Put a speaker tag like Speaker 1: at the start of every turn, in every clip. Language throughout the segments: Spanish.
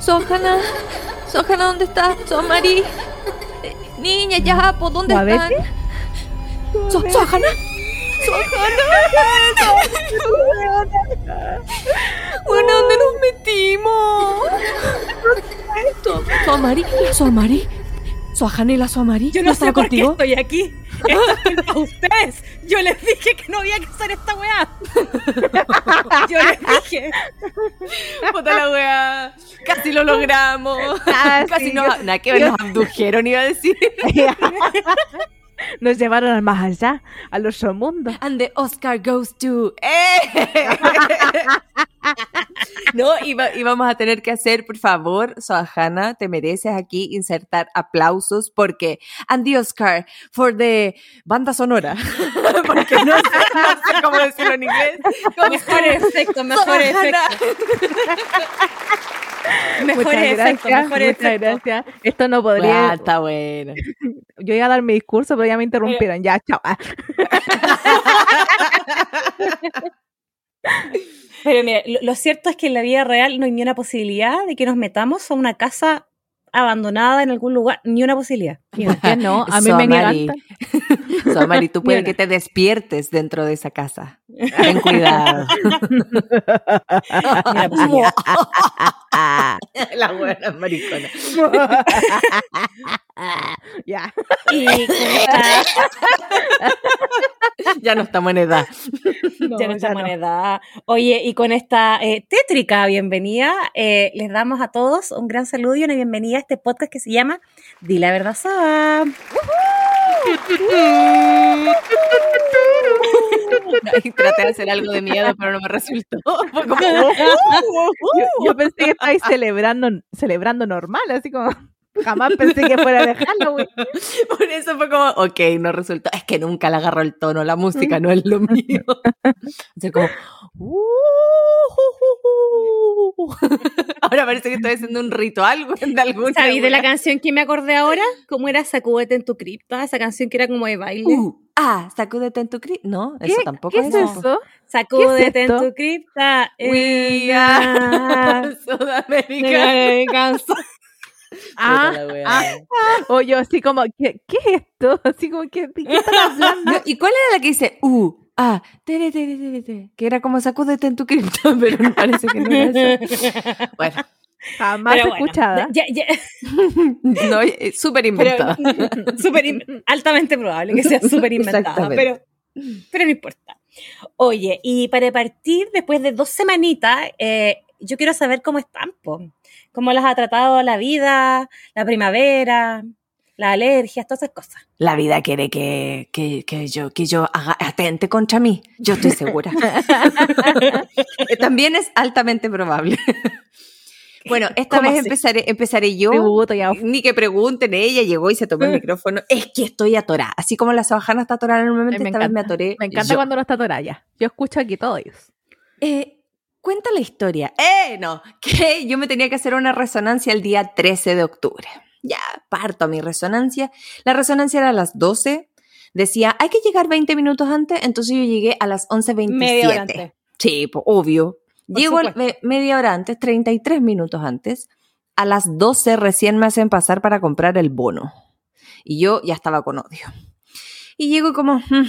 Speaker 1: Sohana, Sohana, ¿dónde estás? Somari. Eh, Niña, ya, ¿por dónde están? So- Sohana. Sohana. Bueno, ¿dónde nos metimos? So- Somari, Somari. Sohana y la Somari.
Speaker 2: Yo no sé
Speaker 1: estaba
Speaker 2: por qué
Speaker 1: contigo?
Speaker 2: estoy aquí. Esto es culpa ustedes. Yo les dije que no había que hacer esta weá. Yo les dije.
Speaker 1: Puta la wea. Casi lo logramos.
Speaker 3: Ah,
Speaker 1: Casi
Speaker 3: sí, yo-
Speaker 1: nada que
Speaker 3: yo-
Speaker 1: nos abdujeron, iba a decir.
Speaker 3: Nos llevaron al más allá, al otro mundo.
Speaker 1: And the Oscar goes to. ¡Eh! no, iba- íbamos a tener que hacer, por favor, Sohana, te mereces aquí insertar aplausos porque. And the Oscar for the banda sonora. porque no sé, no sé cómo decirlo en inglés.
Speaker 2: Mejor efecto, mejor efecto. Mejor
Speaker 3: muchas
Speaker 2: efecto,
Speaker 3: gracias,
Speaker 2: mejor
Speaker 3: muchas
Speaker 2: efecto.
Speaker 3: gracias. Esto no
Speaker 1: Ah,
Speaker 3: podría.
Speaker 1: está bueno.
Speaker 3: Yo iba a dar mi discurso, pero ya me interrumpieron. Ya, chao. Ah,
Speaker 2: Pero mira, lo, lo cierto es que en la vida real no hay ni una posibilidad de que nos metamos a una casa abandonada en algún lugar, ni una posibilidad.
Speaker 3: no, a mí me
Speaker 1: Somari.
Speaker 3: encantan.
Speaker 1: Somari, tú puedes que te despiertes dentro de esa casa. Ten cuidado.
Speaker 2: Una posibilidad.
Speaker 1: La buena maricona.
Speaker 3: ya.
Speaker 2: Y
Speaker 1: Ya no estamos en edad.
Speaker 2: ya no
Speaker 3: ya
Speaker 2: estamos en edad. Oye, y con esta eh, tétrica bienvenida, eh, les damos a todos un gran saludo y una bienvenida a este podcast que se llama Di la verdad, Saba.
Speaker 1: Y traté de hacer algo de miedo, pero no me resultó. Fue como,
Speaker 3: Yo, yo pensé que estabais celebrando, celebrando normal, así como. Jamás pensé que fuera de Halloween.
Speaker 1: por eso fue como, ok, no resultó. Es que nunca le agarró el tono, la música no es lo mío. O sea, como, "Uh, ahora parece que estoy haciendo un ritual de alguna
Speaker 2: ¿Sabéis de la canción que me acordé ahora? ¿Cómo era Sacúdete en tu cripta? Esa canción que era como de baile.
Speaker 1: Ah, sacúdete en tu cri... No, eso
Speaker 3: ¿Qué,
Speaker 1: tampoco
Speaker 3: ¿qué es
Speaker 1: eso.
Speaker 3: eso?
Speaker 2: Sacúdete en tu cripta.
Speaker 1: We are Sudamérica.
Speaker 2: Americans.
Speaker 3: Ah,
Speaker 1: wea.
Speaker 3: ah, o yo así como, ¿qué, qué es esto? Así como, ¿qué, ¿de qué están hablando?
Speaker 1: ¿Y cuál era la que dice uh, ah, tere, tere, tere, tere? Que era como sacúdete en tu cripto, pero me parece que no era eso. Bueno,
Speaker 3: Jamás
Speaker 2: bueno,
Speaker 3: escuchada.
Speaker 2: ya- ya-
Speaker 1: no, es súper
Speaker 2: pero-
Speaker 1: inventada.
Speaker 2: súper in- altamente probable que sea súper inventada, pero, pero no importa. Oye, y para partir, después de dos semanitas, eh, yo quiero saber cómo están, po. cómo las ha tratado la vida, la primavera, las alergias, todas esas cosas.
Speaker 1: La vida quiere que, que, que yo, que yo haga, atente contra mí. Yo estoy segura. Eh, También es altamente probable. Bueno, esta
Speaker 2: ¿Cómo
Speaker 1: vez empezaré, empezaré yo.
Speaker 3: Tributo, ya.
Speaker 1: Ni que pregunten, ella llegó y se tomó el micrófono. Es que estoy atorada. Así como la sabajana está atorada normalmente,
Speaker 3: Me
Speaker 1: esta vez me atoré.
Speaker 3: Me encanta
Speaker 1: yo.
Speaker 3: cuando no está Toraya. Yo escucho aquí todo ellos.
Speaker 1: Eh, cuenta la historia. ¡Eh! No, que yo me tenía que hacer una resonancia el día 13 de octubre. Ya, parto a mi resonancia. La resonancia era a las 12. Decía, hay que llegar 20 minutos antes, entonces yo llegué a las 11.27.
Speaker 2: Media hora antes.
Speaker 1: Sí, pues, obvio. Llego media hora antes, 33 minutos antes. A las 12 recién me hacen pasar para comprar el bono. Y yo ya estaba con odio. Y llego como, "Mm",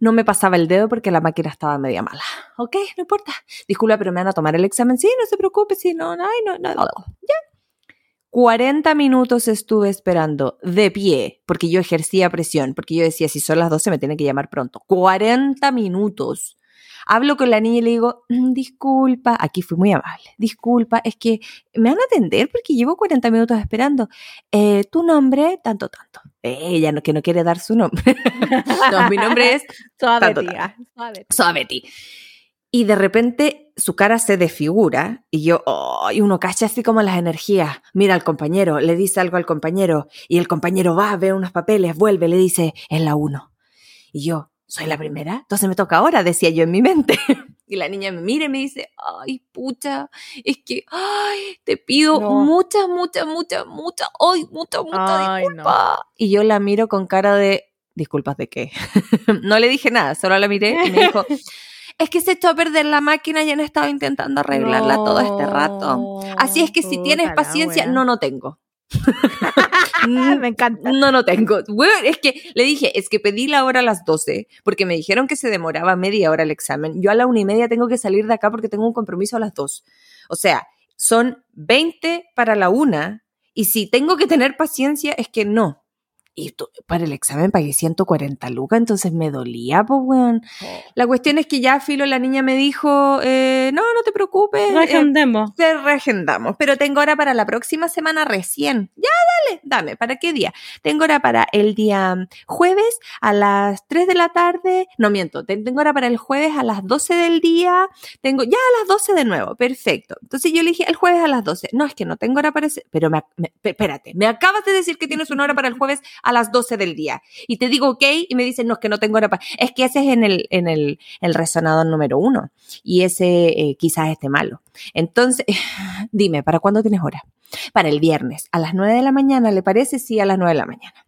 Speaker 1: no me pasaba el dedo porque la máquina estaba media mala. Ok, no importa. Disculpa, pero me van a tomar el examen. Sí, no se preocupe, sí, no, no, no, no. Ya. 40 minutos estuve esperando de pie, porque yo ejercía presión, porque yo decía, si son las 12 me tienen que llamar pronto. 40 minutos. Hablo con la niña y le digo, "Mm, disculpa, aquí fui muy amable, disculpa, es que me van a atender porque llevo 40 minutos esperando. Eh, tu nombre, tanto, tanto. Ella no, que no quiere dar su nombre. no, mi nombre es.
Speaker 3: Suave.
Speaker 1: Suaveti. Y de repente su cara se desfigura y yo, oh, y uno cacha así como las energías. Mira al compañero, le dice algo al compañero y el compañero va, ve unos papeles, vuelve, le dice, es la uno. Y yo, ¿soy la primera? Entonces me toca ahora, decía yo en mi mente. Y la niña me mira y me dice, ay, pucha, es que, ay, te pido
Speaker 2: No.
Speaker 1: mucha, mucha, mucha, mucha, ay, mucha, mucha
Speaker 3: Ay, no.
Speaker 1: disculpa. Y yo la miro con cara de, disculpas de qué. no le dije nada, solo la miré y me dijo, es que se echó a perder la máquina y han estado intentando arreglarla todo este rato. Así es que si tienes paciencia, no, no tengo.
Speaker 3: Me encanta.
Speaker 1: No, no tengo. Es que le dije, es que pedí la hora a las 12 porque me dijeron que se demoraba media hora el examen. Yo a la una y media tengo que salir de acá porque tengo un compromiso a las 2. O sea, son 20 para la una y si tengo que tener paciencia es que no. Y tú- para el examen pagué 140 lucas, entonces me dolía, pues, weón. La cuestión es que ya, Filo, la niña me dijo, eh, no, no te preocupes.
Speaker 2: No
Speaker 1: eh, te reagendamos, pero tengo hora para la próxima semana recién. Ya, dale, dame, ¿para qué día? Tengo hora para el día mm, jueves a las 3 de la tarde. No miento, te- tengo hora para el jueves a las 12 del día. Tengo ya a las 12 de nuevo, perfecto. Entonces yo le dije el jueves a las 12. No, es que no tengo hora para ese. Pero me, me- espérate, me acabas de decir que tienes una hora para el jueves a las 12 del día. Y te digo ok, y me dicen, no, es que no tengo hora para. Es que ese es en el, en el, el resonador número uno. Y ese eh, quizás esté malo. Entonces, dime, ¿para cuándo tienes hora? Para el viernes, a las 9 de la mañana, ¿le parece? Sí, a las 9 de la mañana.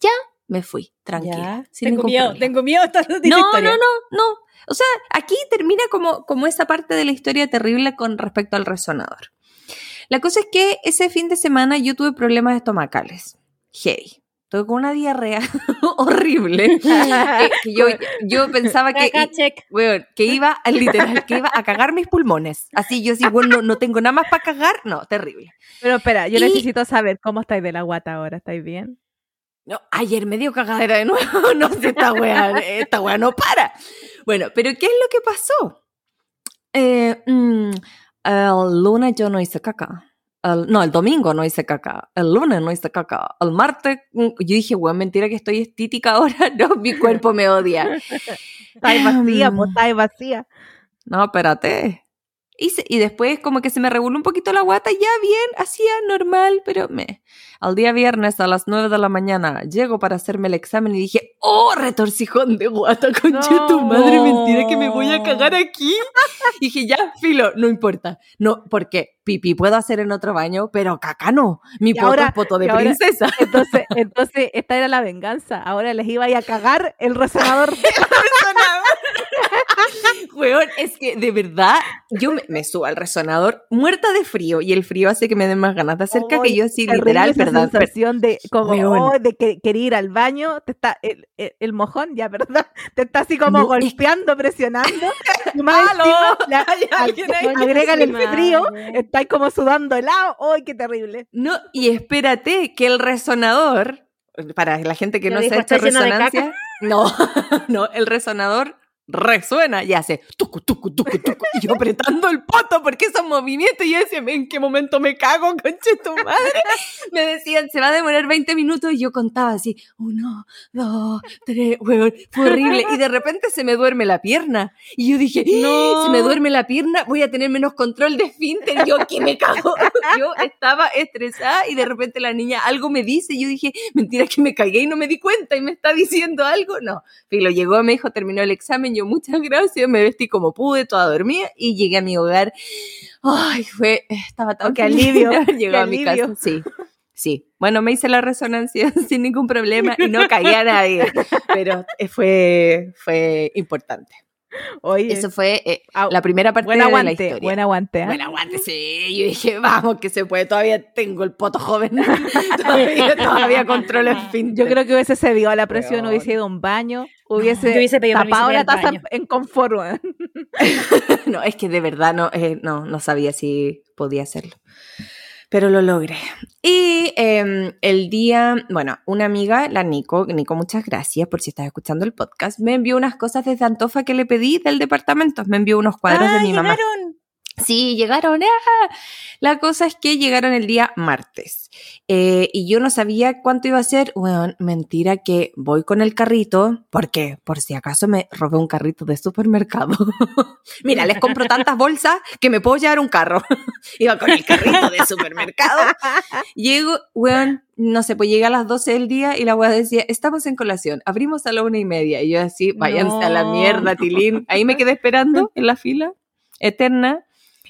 Speaker 1: Ya me fui, tranquila. Sin
Speaker 2: Tengo miedo, tengo miedo. esta- esta
Speaker 1: No, no, no, no. O sea, aquí termina como, como esa parte de la historia terrible con respecto al resonador. La cosa es que ese fin de semana yo tuve problemas estomacales. Heavy. Tuve con una diarrea horrible. que, que yo, yo pensaba que, weón, que iba, a- literal, que iba a cagar mis pulmones. Así yo sí, bueno, no, no tengo nada más para cagar. No, terrible.
Speaker 3: Pero espera, yo
Speaker 1: Y-
Speaker 3: necesito saber cómo estáis de la guata ahora. ¿Estáis bien?
Speaker 1: No, ayer me dio cagadera de nuevo. No sé, esta weá, esta weá no para. Bueno, pero ¿qué es lo que pasó? Eh, mm, el lunes yo no hice caca. El- no, el domingo no hice caca. El lunes no hice caca. El martes, mm, yo dije, weón, mentira que estoy estítica ahora. No, mi cuerpo me odia.
Speaker 3: Estáis vacía,
Speaker 1: Em.
Speaker 3: pues estáis vacía.
Speaker 1: No, espérate. Y, se- y después como que se me reguló un poquito la guata, ya bien, hacía normal, pero me... Al día viernes a las 9 de la mañana llego para hacerme el examen y dije, oh, retorcijón de guata, concha tu
Speaker 3: No.
Speaker 1: madre, mentira que me voy a cagar aquí. Y dije, ya, filo, no importa. No, porque pipí puedo hacer en otro baño, pero caca no. Mi poto
Speaker 3: ahora-
Speaker 1: es poto de
Speaker 3: ahora-
Speaker 1: princesa.
Speaker 3: Entonces, entonces, esta era la venganza. Ahora les iba a ir a cagar el resonador.
Speaker 1: Weón, es que de verdad, yo me, me subo al resonador muerta de frío y el frío hace que me den más ganas de hacer caca
Speaker 3: Ay,
Speaker 1: que yo así literal, perdón. per-
Speaker 3: sensación de como oh, de que querer ir al baño, te está el, el- el mojón ya, ¿verdad? Te está así como
Speaker 1: No, es-
Speaker 3: golpeando, presionando. Y más la- agregan el frío, estáis como sudando helado. ¡Ay, qué terrible!
Speaker 1: No, y espérate que el resonador, para la gente que no se ha hecho
Speaker 2: "Estoy lleno de
Speaker 1: resonancia, no, no, el resonador resuena y hace tucu, tucu, tucu, tucu, y yo apretando el poto porque esos movimientos, y yo decía, ¿en qué momento me cago, conche tu madre? Me decían, se va a demorar 20 minutos, y yo contaba así, uno, dos, tres, huevón, fue horrible, y de repente se me duerme la pierna, y yo dije,
Speaker 2: No.
Speaker 1: se me duerme la pierna, voy a tener menos control de esfínter, yo aquí me cago, yo estaba estresada, y de repente la niña algo me dice, y yo dije, mentira que me cagué y no me di cuenta, y me está diciendo algo, no, Filo llegó, me dijo, terminó el examen, yo muchas gracias, me vestí como pude, toda dormida y llegué a mi hogar. Ay, fue, estaba tan de
Speaker 3: alivio,
Speaker 1: llegado a mi casa. Sí, sí. Bueno, me hice la resonancia sin ningún problema y no caí a nadie, pero eh, fue, fue importante.
Speaker 3: Oye,
Speaker 1: Eso fue eh,
Speaker 3: au-
Speaker 1: la primera parte
Speaker 3: buen
Speaker 1: de la
Speaker 3: aguante,
Speaker 1: historia.
Speaker 3: buen aguante. ¿eh?
Speaker 1: Buen aguante, sí. Yo dije, vamos, que se puede. Todavía tengo el poto joven. todavía, todavía controlo el fin.
Speaker 3: Yo creo que hubiese cedido a la presión,
Speaker 1: Weón.
Speaker 3: hubiese ido a un baño, hubiese,
Speaker 2: Yo hubiese pedido
Speaker 3: tapado la taza en,
Speaker 2: baño.
Speaker 3: en confort.
Speaker 1: No, es que de verdad no, eh, no, no sabía si podía hacerlo. Pero lo logré. Y eh, el día, bueno, una amiga, la Nico, Nico, muchas gracias por si estás escuchando el podcast, me envió unas cosas desde Antofa que le pedí del departamento. Me envió unos cuadros de
Speaker 2: Ah,
Speaker 1: mi mamá. Sí, llegaron. ¡ah! La cosa es que llegaron el día martes. Eh, y yo no sabía cuánto iba a ser. Bueno, mentira que voy con el carrito. ¿Por qué? Por si acaso me robé un carrito de supermercado. Mira, les compro tantas bolsas que me puedo llevar un carro. iba con el carrito de supermercado. Llego, weón, no sé, pues llegué a las 12 del día y la weá decía, estamos en colación, abrimos a la una y media. Y yo así, váyanse a la mierda, Tilín. Ahí me quedé esperando en la fila eterna.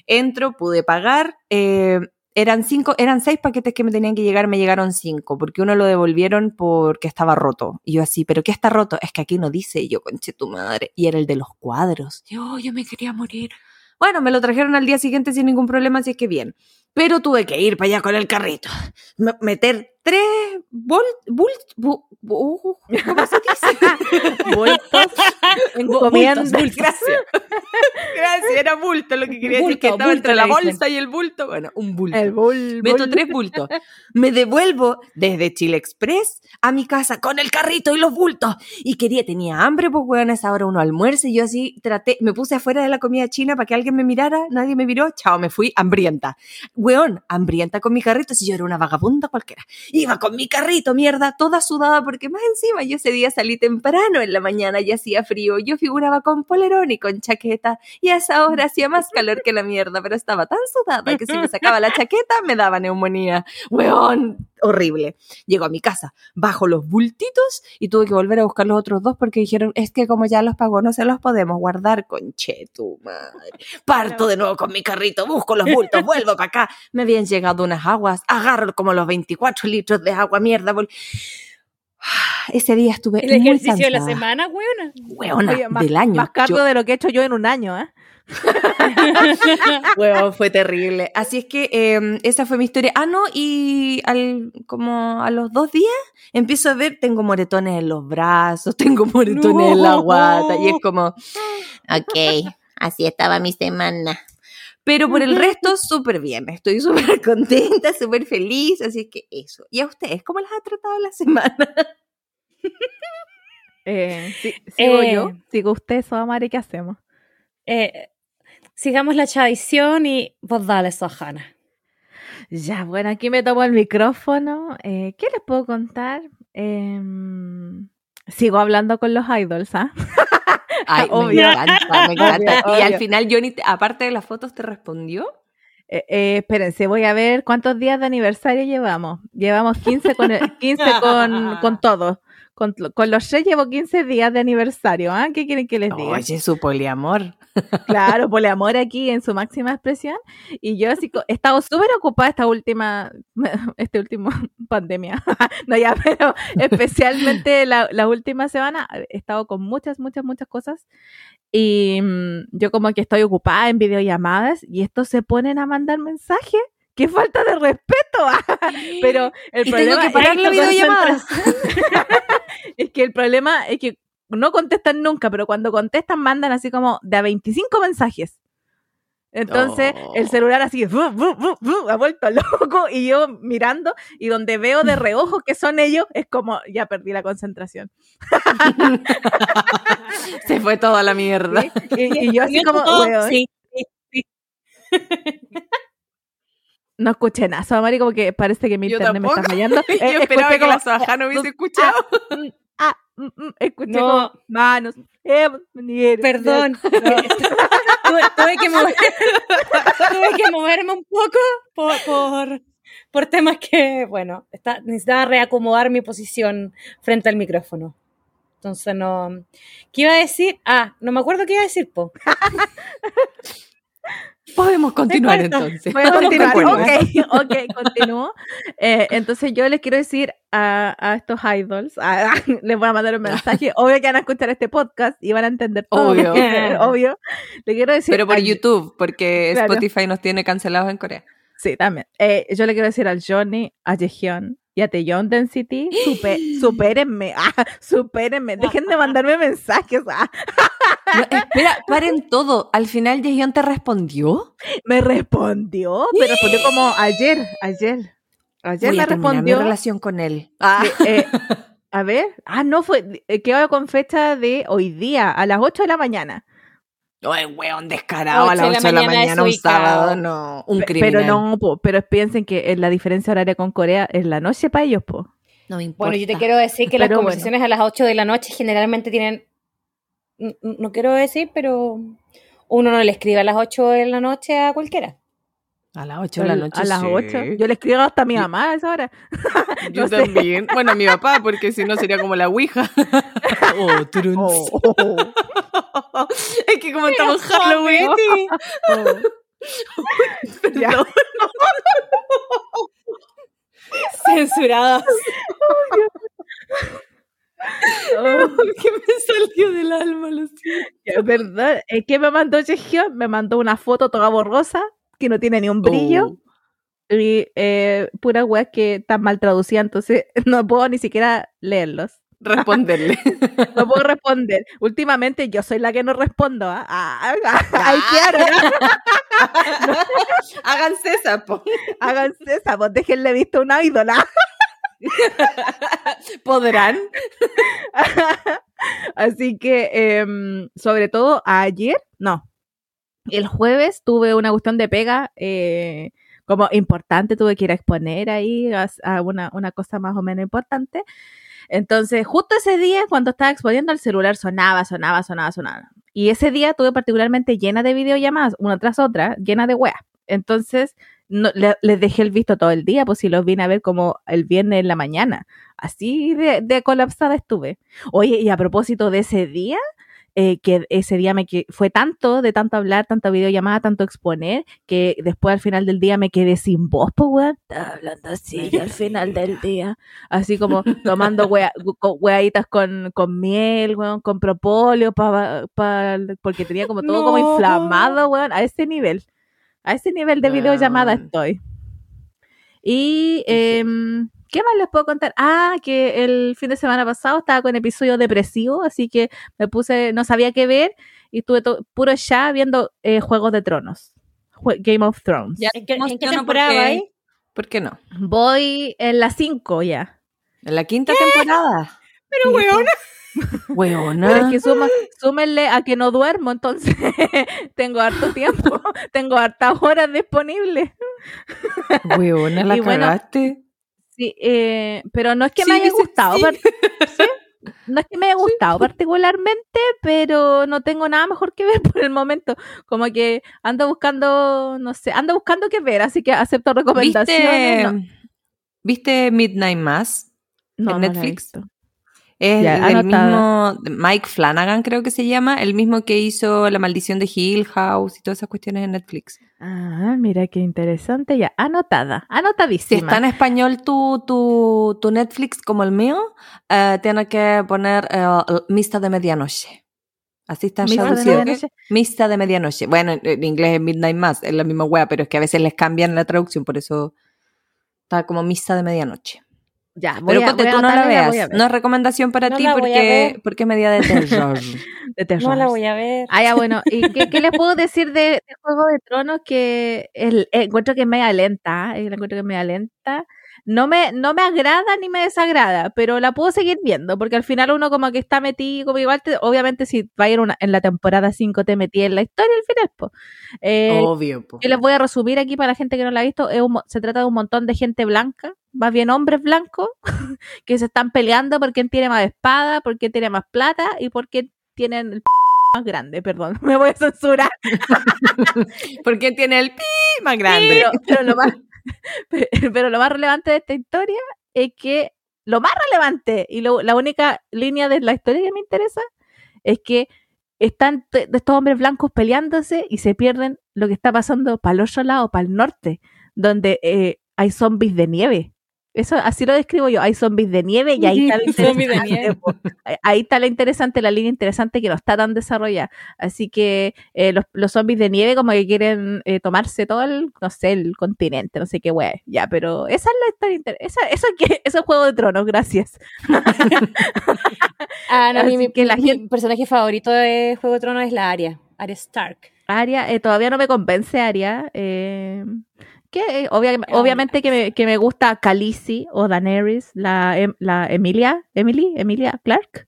Speaker 1: Entro, pude pagar. eh, eran cinco, eran seis paquetes que me tenían que llegar, me llegaron cinco, porque uno lo devolvieron porque estaba roto. Y yo así, ¿pero qué está roto? Es que aquí no dice, yo, conche tu madre. Y era el de los cuadros. Yo, yo me quería morir. Bueno, me lo trajeron al día siguiente sin ningún problema, así es que bien. Pero tuve que ir para allá con el carrito. Me- meter tres volt, volt, bu- ¿cómo se dice? Bultos, bultos. Gracias. Gracias, era bulto lo que quería decir, que estaba entre la bolsa y el bulto. Bueno, un bulto.
Speaker 3: El bull,
Speaker 1: Meto tres bultos. Me devuelvo desde Chile Express a mi casa con el carrito y los bultos. Y quería, tenía hambre, pues weón, a esa hora uno almuerzo. Y yo así traté, me puse afuera de la comida china para que alguien me mirara. Nadie me miró. Chao, me fui hambrienta. Weón, hambrienta con mi carrito. Si yo era una vagabunda cualquiera. Iba con mi carrito, mierda, toda sudada, porque más encima yo ese día salí temprano en la mañana y hacía frío. Yo figuraba con polerón y con chaqueta. Y a esa hora hacía más calor que la mierda, pero estaba tan sudada que si me sacaba la chaqueta me daba neumonía. Weón, horrible. Llego a mi casa, bajo los bultitos y tuve que volver a buscar los otros dos porque dijeron, es que como ya los pagó, no se los podemos guardar, conche tu madre. Parto de nuevo con mi carrito, busco los bultos, vuelvo para acá. Me habían llegado unas aguas, agarro como los 24 litros de agua, mierda. vol- Ese día estuve
Speaker 2: El
Speaker 1: muy
Speaker 2: ejercicio de la semana, weona.
Speaker 1: Weona,
Speaker 3: Oye, más,
Speaker 1: del año.
Speaker 3: más cardio
Speaker 1: Yo-
Speaker 3: de lo que he hecho yo en un año, ¿eh?
Speaker 1: Huevón, fue terrible. Así es que eh, esa fue mi historia. Ah, no, y al, como a los dos días empiezo a ver, tengo moretones en los brazos, tengo moretones en la guata, y es como, ok, así estaba mi semana. Pero por el resto, súper bien. Estoy súper contenta, súper feliz. Así es que eso. ¿Y a ustedes cómo les ha tratado la semana?
Speaker 3: Eh, sí, sigo
Speaker 2: Eh.
Speaker 3: yo, sigo usted, Soamare, ¿qué hacemos?
Speaker 2: Eh, sigamos la tradición y vos dale, Sojana.
Speaker 3: Ya, bueno, aquí me tomo el micrófono. Eh, ¿Qué les puedo contar? Em, sigo hablando con los idols, ¿ah?
Speaker 1: Ay, me encanta, me encanta.
Speaker 3: Obvio,
Speaker 1: y al final, Johnny, te- aparte de las fotos, ¿te respondió?
Speaker 3: Eh, eh, espérense, voy a ver cuántos días de aniversario llevamos. Llevamos 15 con, el- 15 con, con todo. Con, con los tres llevo 15 días de aniversario. ¿ah? ¿Qué quieren que les diga?
Speaker 1: Oye, su poliamor.
Speaker 3: Claro, poliamor aquí en su máxima expresión. Y yo así, he estado súper ocupada esta última, este último pandemia. no, ya, pero especialmente la, la última semana he estado con muchas, muchas, muchas cosas. Y mm, yo como que estoy ocupada en videollamadas y estos se ponen a mandar mensajes. ¡Qué falta de respeto! pero el
Speaker 1: Y tengo
Speaker 3: problema
Speaker 1: que parar
Speaker 3: es
Speaker 1: la videollamada.
Speaker 3: es que el problema es que no contestan nunca, pero cuando contestan mandan así como de a 25 mensajes. Entonces,
Speaker 1: Oh.
Speaker 3: el celular así bu, bu, bu, bu, ha vuelto loco y yo mirando y donde veo de reojo que son ellos es como ya perdí la concentración.
Speaker 1: Se fue toda la mierda.
Speaker 3: ¿sí? Y, y yo así como,
Speaker 2: todo- sí, sí.
Speaker 3: No escuché nada. So, Mari, como que parece que mi
Speaker 1: Yo
Speaker 3: internet me está
Speaker 1: tampoco.
Speaker 3: fallando.
Speaker 1: Yo
Speaker 3: Eh,
Speaker 1: esperaba
Speaker 3: escuché
Speaker 1: que la no hubiese escuchado.
Speaker 3: mm, ah, mm, mm, escuché
Speaker 2: No.
Speaker 3: como manos. eh,
Speaker 2: Perdón. tuve, tuve que mover- tuve que moverme un poco por, por, por temas que, bueno, está, necesitaba reacomodar mi posición frente al micrófono. Entonces no. ¿Qué iba a decir? Ah, no me acuerdo qué iba a decir, po.
Speaker 1: Podemos continuar entonces.
Speaker 3: A continuar. ok, ok, continúo. Eh, entonces yo les quiero decir a, a estos idols, a- les voy a mandar un mensaje. Obvio que van a escuchar este podcast y van a entender todo.
Speaker 1: Obvio.
Speaker 3: obvio. Le quiero decir.
Speaker 1: Pero por
Speaker 3: al-
Speaker 1: YouTube, porque
Speaker 3: Claro.
Speaker 1: Spotify nos tiene cancelados en Corea.
Speaker 3: Sí, también. Eh, yo le quiero decir al Johnny, a Jehyun y a Taeyeon Density, super, supérenme, ah, supérenme, dejen de mandarme mensajes. ah.
Speaker 1: No, espera, paren todo. Al final Jaehyun te respondió.
Speaker 3: Me respondió, me respondió como ayer, ayer. Ayer
Speaker 1: Voy
Speaker 3: me
Speaker 1: a terminar mi
Speaker 3: respondió.
Speaker 1: relación con él. Ah.
Speaker 3: Eh, a ver, ah, no, fue, eh, quedó con fecha de hoy día, a las 8 de la mañana.
Speaker 1: Ay, weón, descarado a las
Speaker 2: de la
Speaker 1: 8 de la
Speaker 2: mañana
Speaker 1: un sábado, no. Un criminal.
Speaker 3: Pero no, po, pero piensen que en la diferencia horaria con Corea es la noche para ellos, po.
Speaker 1: No me importa.
Speaker 2: Bueno, yo te quiero decir que las
Speaker 3: bueno.
Speaker 2: conversaciones a las 8 de la noche generalmente tienen. No quiero decir, pero uno no le escribe a las 8 de la noche a cualquiera.
Speaker 1: A las 8 de la noche.
Speaker 3: A las
Speaker 1: sí.
Speaker 3: 8. Yo le escribo hasta a mi mamá a esa hora.
Speaker 1: Yo
Speaker 3: no sé.
Speaker 1: también. Bueno, a mi papá, porque si no sería como la Ouija. oh, turun.
Speaker 3: Oh, oh, oh,
Speaker 1: es que como estamos en Halloween.
Speaker 3: oh.
Speaker 1: Perdón.
Speaker 2: Censuradas.
Speaker 3: Oh,
Speaker 1: que me salió del alma, Lucía.
Speaker 3: es verdad. Eh, ¿Qué me mandó Chejio? Me mandó una foto toda borrosa que no tiene ni un brillo.
Speaker 1: Oh.
Speaker 3: Y eh, pura weas que están mal traducidas, entonces no puedo ni siquiera leerlos.
Speaker 1: responderle.
Speaker 3: No puedo responder. Últimamente yo soy la que no respondo. ¿ah? Ah, ah, ahí quedaron.
Speaker 1: Háganse esa, po.
Speaker 3: Háganse esa, pues déjenle visto una ídola.
Speaker 1: ¿Podrán?
Speaker 3: Así que, em, sobre todo ayer, no, el jueves tuve una cuestión de pega eh, como importante, tuve que ir a exponer ahí a, a una, una cosa más o menos importante. Entonces, justo ese día, cuando estaba exponiendo, el celular sonaba, sonaba, sonaba, sonaba. Y ese día tuve particularmente llena de videollamadas, una tras otra, llena de weas. Entonces, no, le- les dejé el visto todo el día, pues si los vine a ver como el viernes en la mañana. Así de, de colapsada estuve. Oye, y a propósito de ese día, eh, que ese día me que fue tanto, de tanto hablar, tanta videollamada, tanto exponer, que después al final del día me quedé sin voz, pues weón. Estaba hablando así al final del día. Así como tomando wea, weaditas con, con miel, weón, con propóleo, pa, pa- porque tenía como todo como inflamado, weón, a ese nivel. A ese nivel de videollamada estoy. Y, em, ¿qué más les puedo contar? Ah, que el fin de semana pasado estaba con episodio depresivo, así que me puse, no sabía qué ver y estuve puro ya viendo eh, Juegos de Tronos, Jue- Game of Thrones.
Speaker 1: Ya
Speaker 2: ¿En qué, en qué
Speaker 1: emociono
Speaker 2: temporada
Speaker 1: porque-? ¿Por qué no?
Speaker 3: Voy en las 5 ya.
Speaker 1: En la quinta temporada.
Speaker 2: Pero, weona.
Speaker 1: Weona.
Speaker 3: Pero es que suma, súmenle a que no duermo, entonces tengo harto tiempo, tengo hartas horas disponibles.
Speaker 1: Weona, la
Speaker 3: Y bueno,
Speaker 1: cagaste.
Speaker 3: Sí, eh, pero no es que
Speaker 1: Sí,
Speaker 3: me haya gustado,
Speaker 1: sí.
Speaker 3: par- ¿sí? no es que me haya gustado particularmente, pero no tengo nada mejor que ver por el momento. Como que ando buscando, no sé, ando buscando qué ver, así que acepto recomendaciones. No,
Speaker 1: ¿Viste, ¿Viste Midnight Mass?
Speaker 3: no,
Speaker 1: en
Speaker 3: no la he
Speaker 1: Netflix?
Speaker 3: visto.
Speaker 1: Es
Speaker 3: Ya,
Speaker 1: el mismo Mike Flanagan, creo que se llama, el mismo que hizo La Maldición de Hill House y todas esas cuestiones en Netflix.
Speaker 3: Ah, mira qué interesante, ya, anotada,
Speaker 1: Si
Speaker 3: anotadísima.
Speaker 1: está en español tu, tu, tu Netflix como el mío, eh, tienes que poner eh, Mista de Medianoche. Así está
Speaker 3: Misa de
Speaker 1: traducido.
Speaker 3: medianoche.
Speaker 1: Mista de Medianoche. Bueno, en, en inglés es Midnight Mass, es la misma wea, pero es que a veces les cambian la traducción, por eso está como Mista de Medianoche.
Speaker 3: Ya, voy
Speaker 1: Pero
Speaker 3: a, voy a
Speaker 1: tú no la veas.
Speaker 3: a ver.
Speaker 1: No es recomendación para
Speaker 2: No
Speaker 1: ti
Speaker 2: la a
Speaker 1: porque, porque es media de terror.
Speaker 3: De terror.
Speaker 2: No la voy a ver.
Speaker 3: Ah, ya, bueno. ¿Y qué, qué les puedo decir de, de Juego de Tronos? Que el, eh, encuentro que es media lenta. eh, la encuentro que es media lenta. No me, no me agrada ni me desagrada, pero la puedo seguir viendo, porque al final uno como que está metido, como igual, te- obviamente si va a ir una, en la temporada 5 te metí en la historia al final, pues.
Speaker 1: Obvio, po.
Speaker 3: Yo les voy a resumir aquí para la gente que no la ha visto. Es un se trata de un montón de gente blanca, más bien hombres blancos, que se están peleando por quién tiene más espada, por quién tiene más plata y por quién tienen el p más grande. Perdón, me voy a censurar.
Speaker 1: Porque tiene el pi más grande.
Speaker 3: Pero, pero lo más, pero lo más relevante de esta historia es que lo más relevante y lo- la única línea de la historia que me interesa es que están estos hombres blancos peleándose y se pierden lo que está pasando para el otro lado, para el norte, donde eh, hay zombies de nieve. Eso así lo describo yo, hay zombies de nieve y ahí está
Speaker 2: de
Speaker 3: interesante,
Speaker 2: nieve.
Speaker 3: po. Ahí está la interesante, la línea interesante que no está tan desarrollada. Así que eh, los, los zombies de nieve como que quieren eh, tomarse todo el, no sé, el continente, no sé qué wea. Ya, pero esa es la historia esa, eso que es Juego de Tronos, gracias.
Speaker 2: Ah, no, mi,
Speaker 3: que la
Speaker 2: mi
Speaker 3: gente-
Speaker 2: personaje favorito de Juego de Tronos es la Arya. Arya Stark.
Speaker 3: Aria, eh, todavía no me convence Aria. Eh, que eh, obvia- obviamente que me, que me gusta Khaleesi o Daenerys, la, Em- la Emilia, Emily, Emilia Clark.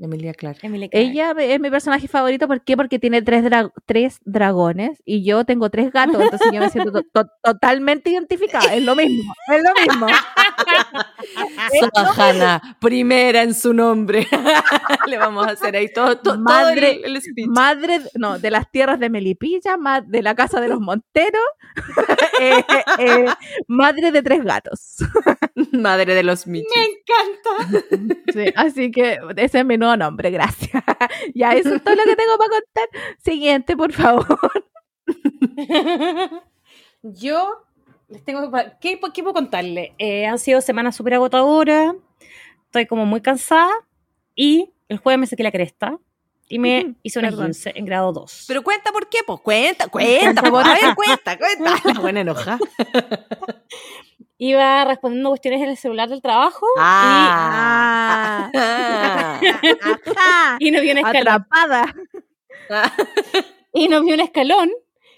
Speaker 1: Emilia Clark.
Speaker 3: Ella es mi personaje favorito, ¿por qué? Porque tiene tres, dra- tres dragones y yo tengo tres gatos, entonces yo me siento to- to- totalmente identificada, es lo mismo, es lo mismo.
Speaker 1: Sahana, primera en su nombre. Le vamos a hacer ahí todo, todo, todo
Speaker 3: Madre-
Speaker 1: el, el speech.
Speaker 3: Madre, no, de las tierras de Melipilla, de la casa de los Monteros, eh, eh, madre de tres gatos.
Speaker 1: Madre de los Michi.
Speaker 2: Me encanta.
Speaker 3: Sí, así que ese es mi nuevo nombre, gracias. ya, eso es todo lo que tengo para contar. Siguiente, por favor.
Speaker 1: Yo
Speaker 2: les tengo pa- ¿qué, qué puedo contarle? Eh, han sido semanas súper agotadoras, estoy como muy cansada y el jueves me saqué la cresta y me hice un
Speaker 3: Perdón.
Speaker 2: esguince en grado 2.
Speaker 1: Pero cuenta por qué, pues cuenta, cuenta, a ver, cuenta, cuenta. La buena enoja.
Speaker 2: Iba respondiendo cuestiones en el celular del trabajo
Speaker 1: Ah.
Speaker 3: Ah.
Speaker 1: Ah.
Speaker 2: y, y no vi un escalón.
Speaker 3: Atrapada.
Speaker 2: Y no vi un escalón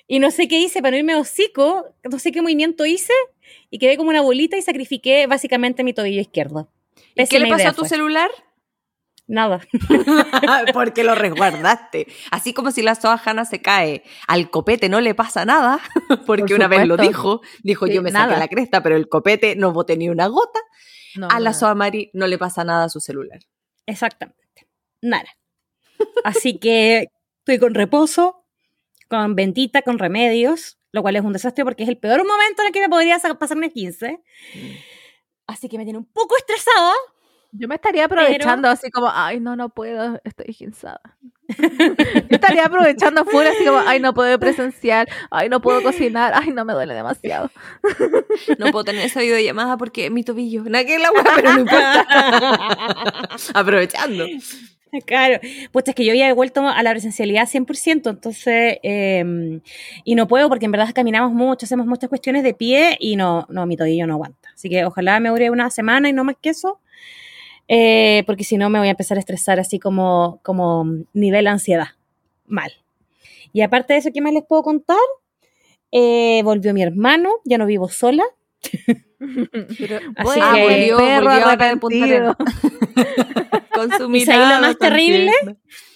Speaker 2: y no sé qué hice para no irme hocico, no sé qué movimiento hice y quedé como una bolita y sacrifiqué básicamente mi tobillo izquierdo.
Speaker 1: ¿Y qué le pasó a tu
Speaker 2: fue.
Speaker 1: celular?
Speaker 2: Nada.
Speaker 1: Porque lo resguardaste. Así como si la soajana se cae, al copete no le pasa nada, porque
Speaker 3: Por
Speaker 1: una vez lo dijo, dijo
Speaker 3: Sí,
Speaker 1: yo me saqué
Speaker 3: nada.
Speaker 1: la cresta, pero el copete no boté ni una gota.
Speaker 3: No,
Speaker 1: A la. Soamari no le pasa nada a su celular.
Speaker 2: Exactamente. Nada. Así que estoy con reposo, con ventita, con remedios, lo cual es un desastre porque es el peor momento en el que me podría sa- pasarme 15. Así que me tiene un poco estresada.
Speaker 3: Yo me estaría aprovechando así como, ay, no, no puedo, estoy ginsada. Yo estaría aprovechando full así como, ay, no puedo ir presencial, ay, no puedo cocinar, ay, no me duele demasiado.
Speaker 1: No puedo tener esa videollamada porque mi tobillo. Nada que la hueá, pero no importa. Aprovechando.
Speaker 2: Claro, pues es que yo había vuelto a la presencialidad 100%, entonces, eh, y no puedo porque en verdad caminamos mucho, hacemos muchas cuestiones de pie y no, no, mi tobillo no aguanta. Así que ojalá me dure una semana y no más que eso, eh, porque si no me voy a empezar a estresar así como, como nivel ansiedad. Mal. Y aparte de eso, ¿qué más les puedo contar? Eh, volvió mi hermano, ya no vivo sola.
Speaker 3: Así
Speaker 2: Ah,
Speaker 3: que,
Speaker 2: volvió-
Speaker 3: perro
Speaker 1: volvió. Con su
Speaker 2: ¿Y lo más terrible?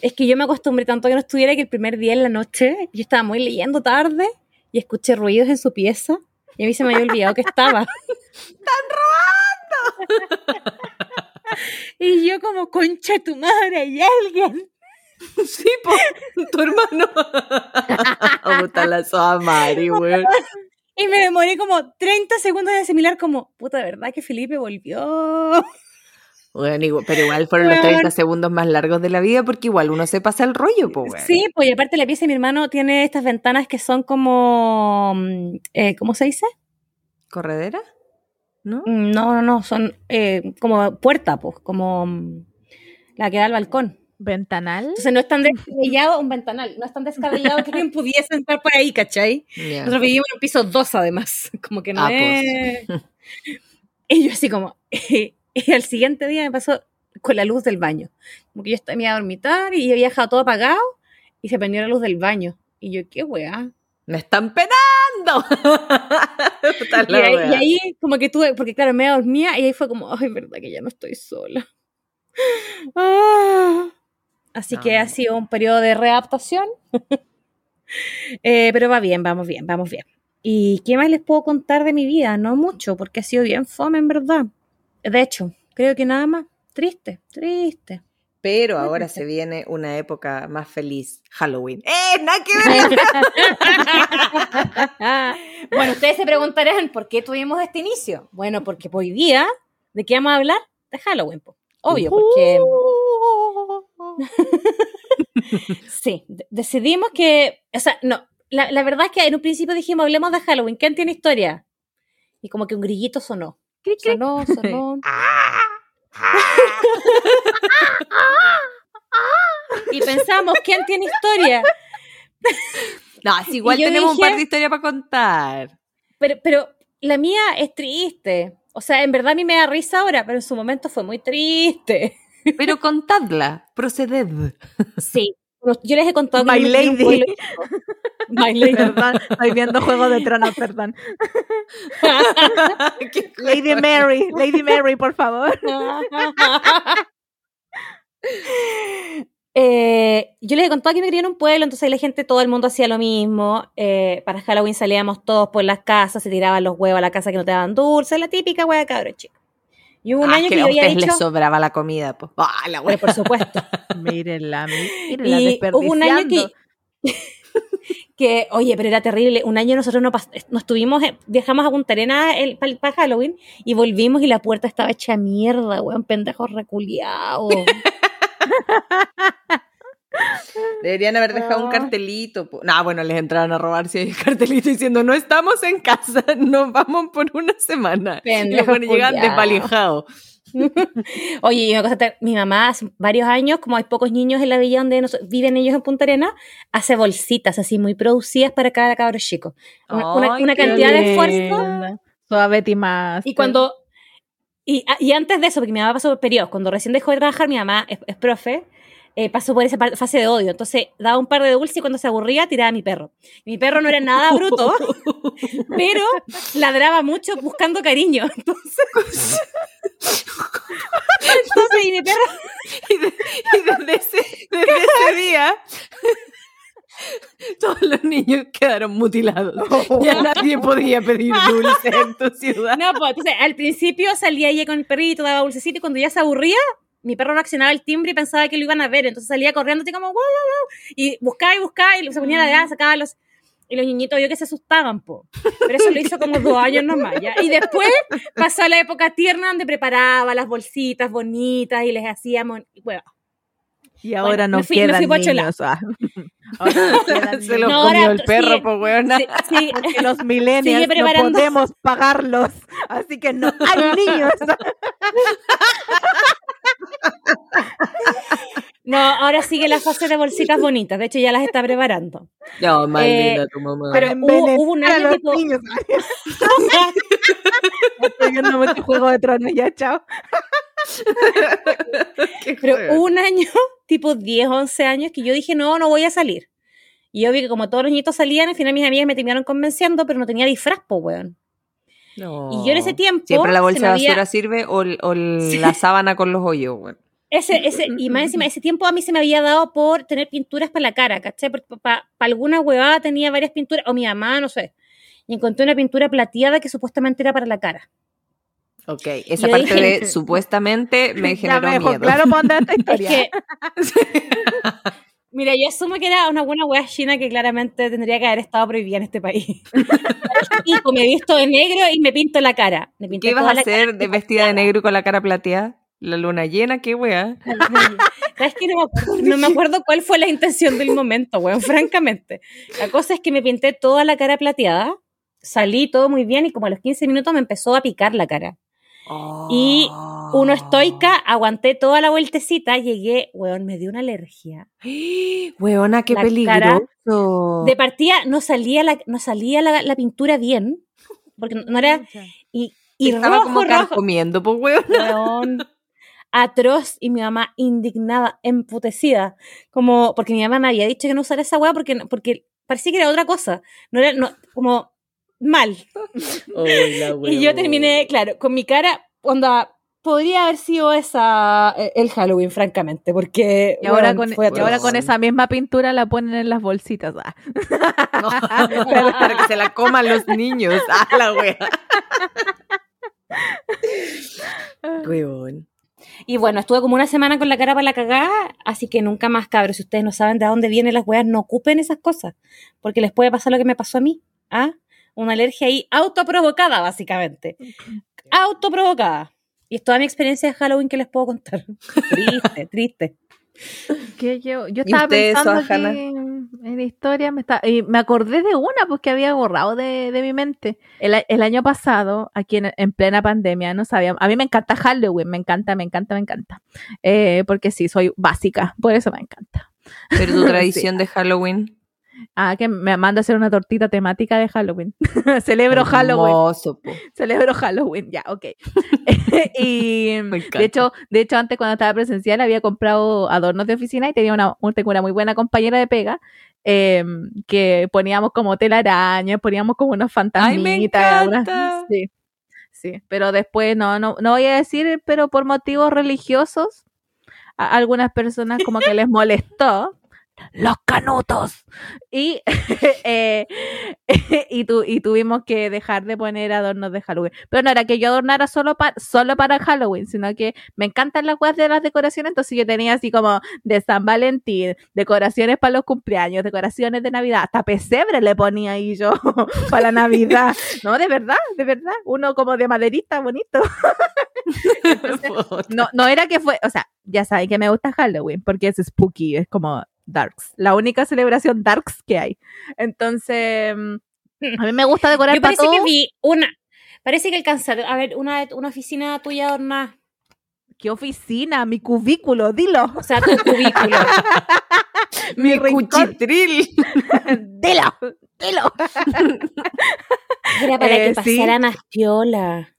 Speaker 2: Es que yo me acostumbré tanto a que no estuviera que el primer día en la noche yo estaba muy leyendo tarde y escuché ruidos en su pieza y a mí se me había olvidado que estaba. ¡Están robando! Y yo como, concha tu madre, hay alguien.
Speaker 1: Sí, po, tu hermano. Puta la Soamari, weón.
Speaker 2: Y me demoré como 30 segundos de asimilar como, puta, ¿de verdad que Felipe volvió?
Speaker 1: Bueno, pero igual fueron los
Speaker 2: Weón.
Speaker 1: 30 segundos más largos de la vida porque igual uno se pasa el rollo, po, weón.
Speaker 2: Sí, pues y aparte la pieza de mi hermano tiene estas ventanas que son como, mm, eh, ¿cómo se dice?
Speaker 1: ¿Corredera? ¿No?
Speaker 2: Mm, No, no, no, son eh, como puerta, pues, como mm, la que da al balcón.
Speaker 3: ¿Ventanal?
Speaker 2: Entonces no es tan descabellado un ventanal, no es tan descabellado que alguien pudiese entrar por ahí, ¿cachai?
Speaker 1: Ya.
Speaker 2: Nosotros vivimos en un piso 2 además, como que no
Speaker 1: Ah,
Speaker 2: es... Y yo así como, y al siguiente día me pasó con la luz del baño. Como que yo estaba me iba a dormitar y había dejado todo apagado y se prendió la luz del baño. Y yo, qué weá.
Speaker 1: ¡Me están penando!
Speaker 2: Y ahí, y ahí como que tuve, porque claro, me dormía y ahí fue como, ay, verdad que ya no estoy sola. Ah. Así que
Speaker 1: Ah.
Speaker 2: ha sido un periodo de readaptación. Eh, pero va bien, vamos bien, vamos bien. ¿Y qué más les puedo contar de mi vida? No mucho, porque ha sido bien fome, en verdad. De hecho, creo que nada más. Triste, triste.
Speaker 1: Pero ahora se viene una época más feliz, Halloween. ¡Eh! ¡Nada que ver!
Speaker 2: bueno, ustedes se preguntarán por qué tuvimos este inicio. Bueno, porque hoy día, ¿de qué vamos a hablar? De Halloween, po. obvio, porque sí, de- decidimos que, o sea, no, la, la verdad es que en un principio dijimos, hablemos de Halloween, ¿quién tiene historia? Y como que un grillito sonó. Sonó, sonó. Y pensamos, ¿quién tiene historia?
Speaker 1: No, si igual tenemos un par de historias para contar.
Speaker 2: Pero, pero la mía es triste. O sea, en verdad a mí me da risa ahora, pero en su momento fue muy triste.
Speaker 1: Pero contadla, proceded.
Speaker 2: Sí. Yo les he contado
Speaker 3: My lady.
Speaker 2: Lady.
Speaker 3: Perdón, estoy viendo Juego de Tronos, perdón. Lady Mary, Lady Mary, por favor.
Speaker 2: Eh, yo les he contado que me crié en un pueblo, entonces ahí la gente, todo el mundo hacía lo mismo. Eh, para Halloween salíamos todos por las casas, se tiraban los huevos a la casa que no te daban dulce, la típica hueá de cabro chico. Y hubo un
Speaker 1: Ah,
Speaker 2: año
Speaker 1: que
Speaker 2: que, yo
Speaker 1: a
Speaker 2: había
Speaker 1: ustedes
Speaker 2: dicho,
Speaker 1: les sobraba la comida, pues. Ah, la wea.
Speaker 2: por supuesto.
Speaker 3: Mírenla, mírenla,
Speaker 2: y hubo un año que,
Speaker 3: desperdiciando.
Speaker 2: Que, oye, pero era terrible. Un año nosotros no nos estuvimos, eh, viajamos a Punta Arenas para Halloween y volvimos y la puerta estaba hecha mierda, weón, pendejos reculiados.
Speaker 1: Deberían haber dejado un cartelito. po. No, bueno, les entraron a robar si hay un cartelito diciendo no estamos en casa, nos vamos por una semana. y buenos llegan desvalijados.
Speaker 2: Oye, y una cosa, te- mi mamá hace varios años, como hay pocos niños en la villa donde nos- viven ellos en Punta Arena, hace bolsitas así muy producidas para cada cabro chico. Una, cantidad de esfuerzo.
Speaker 3: Suaveti más.
Speaker 2: Y cuando. Y, y antes de eso, porque mi mamá pasó por periodos, cuando recién dejó de trabajar, mi mamá es, es profe, eh, pasó por esa fase de odio. Entonces daba un par de dulces y cuando se aburría tiraba a mi perro. Mi perro no era nada bruto, pero ladraba mucho buscando cariño. Entonces, entonces y mi perro
Speaker 1: Y, de- y desde, ese, desde ese día, todos los niños quedaron mutilados. Ya nadie podía pedir dulce en tu ciudad.
Speaker 2: No, pues entonces al principio salía ella con el perrito, daba dulcecito y cuando ya se aburría, mi perro reaccionaba al timbre y pensaba que lo iban a ver. Entonces salía corriendo así como, wow, wow, wow, y buscaba y buscaba y se ponía a ladrar, sacaba los. Y los niñitos yo que se asustaban, po. Pero eso lo hizo como dos años nomás, ¿ya? Y después pasó la época tierna donde preparaba las bolsitas bonitas y les hacíamos, bueno,
Speaker 3: Y ahora
Speaker 2: Bueno,
Speaker 3: no
Speaker 2: fui-
Speaker 3: quedan niños. ah. Ahora no quedan
Speaker 1: Se lo
Speaker 3: niños.
Speaker 2: No,
Speaker 1: comió el perro, pues weona.
Speaker 2: sí, sí,
Speaker 3: Porque los millennials no podemos pagarlos. Así que no hay niños.
Speaker 2: No, ahora sigue la fase de bolsitas bonitas, de hecho ya las está preparando.
Speaker 1: No, más
Speaker 2: Eh,
Speaker 1: linda tu mamá.
Speaker 2: pero- hubo- hubo un año
Speaker 3: los
Speaker 2: tipo-
Speaker 3: niños. Estoy viendo mucho Juego de Tronos ya, chao.
Speaker 2: Pero hubo un año, tipo 10, 11 años, que yo dije, no, no voy a salir. Y yo vi que como todos los niños salían, al final mis amigas me terminaron convenciendo, pero no tenía disfraz, po, weón.
Speaker 1: No.
Speaker 2: Y yo en ese tiempo...
Speaker 1: Siempre la bolsa de
Speaker 2: había-
Speaker 1: basura sirve o, o la sábana con los hoyos, weón.
Speaker 2: Ese, ese, y más encima, ese tiempo a mí se me había dado por tener pinturas para la cara, ¿cachai? Para alguna huevada tenía varias pinturas, o mi mamá, no sé. Y encontré una pintura plateada que supuestamente era para la cara.
Speaker 1: Ok, esa
Speaker 2: Yo
Speaker 1: parte
Speaker 2: dije-
Speaker 1: de supuestamente me generó
Speaker 3: me dejó
Speaker 1: miedo.
Speaker 3: claro dónde va esta
Speaker 2: Es
Speaker 3: historia.
Speaker 2: que... Mira, yo asumo que era una buena hueá china que claramente tendría que haber estado prohibida en este país. y me he visto de negro y me pinto la cara. Me
Speaker 1: ¿Qué ibas a hacer de vestida de negro y con la cara plateada? ¿La luna llena? ¿Qué weá?
Speaker 2: ¿Sabes qué? No me, acuerdo, no me acuerdo cuál fue la intención del momento, weón, francamente. La cosa es que me pinté toda la cara plateada, salí todo muy bien y como a los 15 minutos me empezó a picar la cara. Y Uno estoica, aguanté toda la vueltecita, llegué, weón, me dio una alergia.
Speaker 1: Weona, qué
Speaker 2: La
Speaker 1: peligroso.
Speaker 2: De partida no salía la, no salía la, la pintura bien, porque no era... Y, y
Speaker 1: Estaba
Speaker 2: rojo,
Speaker 1: como
Speaker 2: rojo,
Speaker 1: comiendo, pues weón.
Speaker 2: weón, atroz y mi mamá indignada, emputecida, como porque mi mamá me había dicho que no usara esa weá porque, porque parecía que era otra cosa, no era no, como mal. Y yo terminé, claro, con mi cara, onda, podría haber sido esa eh, el Halloween, francamente, porque
Speaker 3: Y ahora, con,
Speaker 2: fue
Speaker 3: y ahora con esa misma pintura la ponen en las bolsitas. ah.
Speaker 1: para que se la coman los niños. Ah, la wea. Weón.
Speaker 2: Y bueno, estuve como una semana con la cara para la cagada, así que nunca más, cabros. Si ustedes no saben de dónde vienen las weas, no ocupen esas cosas, porque les puede pasar lo que me pasó a mí. ¿Ah? Una alergia ahí autoprovocada, básicamente. Autoprovocada. Y es toda mi experiencia de Halloween que les puedo contar. Triste, triste.
Speaker 3: Que yo, yo
Speaker 1: ¿Y
Speaker 3: estaba
Speaker 1: usted,
Speaker 3: pensando
Speaker 1: Sohana?
Speaker 3: que en historia me está, y me acordé de una pues que había borrado de, de mi mente. El, el año pasado, aquí en, en plena pandemia, no sabía. A mí me encanta Halloween, me encanta, me encanta, me encanta. Eh, porque sí, soy básica, por eso me encanta.
Speaker 1: Pero tu tradición de Halloween.
Speaker 3: Ah, que me manda a hacer una tortita temática de Halloween. Celebro Halloween.
Speaker 1: Po.
Speaker 3: Celebro Halloween, ya, ok. y de hecho, de hecho, antes cuando estaba presencial había comprado adornos de oficina y tenía una, una muy buena compañera de pega eh, que poníamos como telarañas, poníamos como unos
Speaker 1: Ay, me
Speaker 3: fantasmitas. unas- sí, sí, pero después no, no, no voy a decir, pero por motivos religiosos, a algunas personas como que les molestó. Los canutos. Y, eh, y, tu- y tuvimos que dejar de poner adornos de Halloween. Pero no era que yo adornara solo, pa- solo para Halloween, sino que me encantan las webs de las decoraciones. Entonces yo tenía así como de San Valentín, decoraciones para los cumpleaños, decoraciones de Navidad. Hasta pesebre le ponía ahí yo para la Navidad. No, de verdad, de verdad. Uno como de maderita bonito. No, no era que fue, o sea, ya saben que me gusta Halloween porque es spooky, es como darks. La única celebración darks que hay. Entonces, mm, a mí me gusta decorar
Speaker 2: Yo
Speaker 3: para
Speaker 2: parece que vi una. Parece que alcanzaron. A ver, una, una oficina tuya adornada.
Speaker 3: ¿Qué oficina? Mi cubículo, dilo.
Speaker 2: O sea, tu cubículo.
Speaker 3: Mi rincón.
Speaker 1: cuchitril.
Speaker 3: Dilo, dilo.
Speaker 2: Era para
Speaker 3: Eh,
Speaker 2: que
Speaker 3: sí.
Speaker 2: pasara más piola.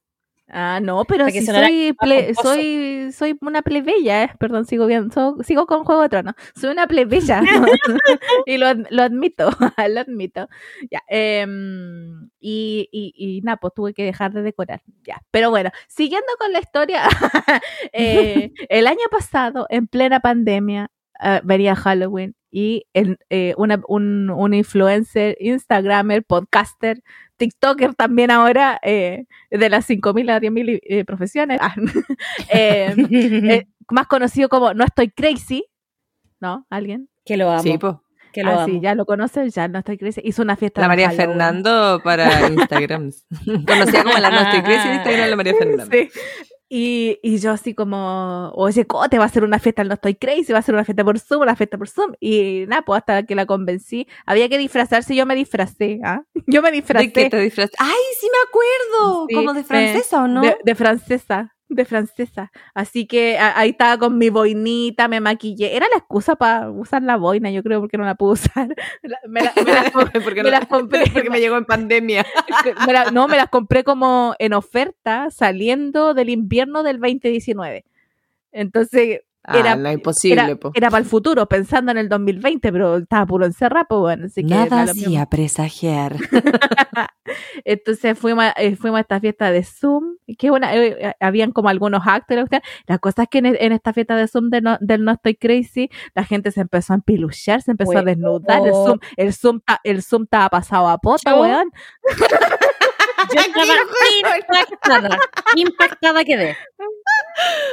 Speaker 3: Ah, no, pero si soy, ple- soy, soy una plebeya, eh. perdón, sigo viendo, so- sigo con Juego de Tronos. Soy una plebeya y lo, lo admito, lo admito. Ya, em, y, y, y nada, pues tuve que dejar de decorar. Ya, pero bueno, siguiendo con la historia, eh, el año pasado, en plena pandemia, eh, venía Halloween y el, eh, una, un, un influencer, Instagramer, podcaster, TikToker también ahora, eh, de las 5.000 a 10.000 eh, profesiones, ah, eh, eh, más conocido como No Estoy Crazy, ¿no? ¿Alguien?
Speaker 2: que lo amo.
Speaker 1: Sí, po.
Speaker 2: que lo
Speaker 3: ah,
Speaker 2: amo.
Speaker 3: sí, ya lo conoces, ya No Estoy Crazy. Hizo una fiesta
Speaker 1: La María
Speaker 3: Halloween.
Speaker 1: Fernando para Instagram. Conocida como la No Estoy Crazy en Instagram, la María Fernando.
Speaker 3: Sí. Y, y yo así como, oye, Cote, va a ser una fiesta, no estoy crazy, va a ser una fiesta por Zoom, una fiesta por Zoom. Y nada, pues hasta que la convencí, había que disfrazarse, yo me disfracé, ¿ah? Yo me disfracé.
Speaker 1: ¿De qué te disfrazaste? ¡Ay, sí me acuerdo!
Speaker 3: Sí,
Speaker 1: ¿Como de francesa o no?
Speaker 3: De, de francesa, de francesa. Así que ahí estaba con mi boinita, me maquillé. Era la excusa para usar la boina, yo creo, porque no la pude usar. Me la- me la-
Speaker 1: porque,
Speaker 3: me
Speaker 1: no-
Speaker 3: las compré.
Speaker 1: porque me llegó en pandemia.
Speaker 3: me la- no, me las compré como en oferta saliendo del invierno del 2019. Entonces, Era-
Speaker 1: ah, no, imposible,
Speaker 3: era,
Speaker 1: po.
Speaker 3: era para el futuro, pensando en el 2020, pero estaba puro encerrado, pues bueno, así que
Speaker 1: Nada
Speaker 3: mismo.
Speaker 1: hacía presagiar.
Speaker 3: Entonces fuimos a, eh, fuimos a esta fiesta de Zoom, que una, eh, eh, habían como algunos actos. y la cosa es que en, en esta fiesta de Zoom de no- del No Estoy Crazy, la gente se empezó a empiluchar, se empezó a desnudar. El Zoom, el Zoom, ta- el Zoom estaba pasado a pota,
Speaker 2: Yo-
Speaker 3: weón.
Speaker 2: Yo estaba impactada. Impactada quedé.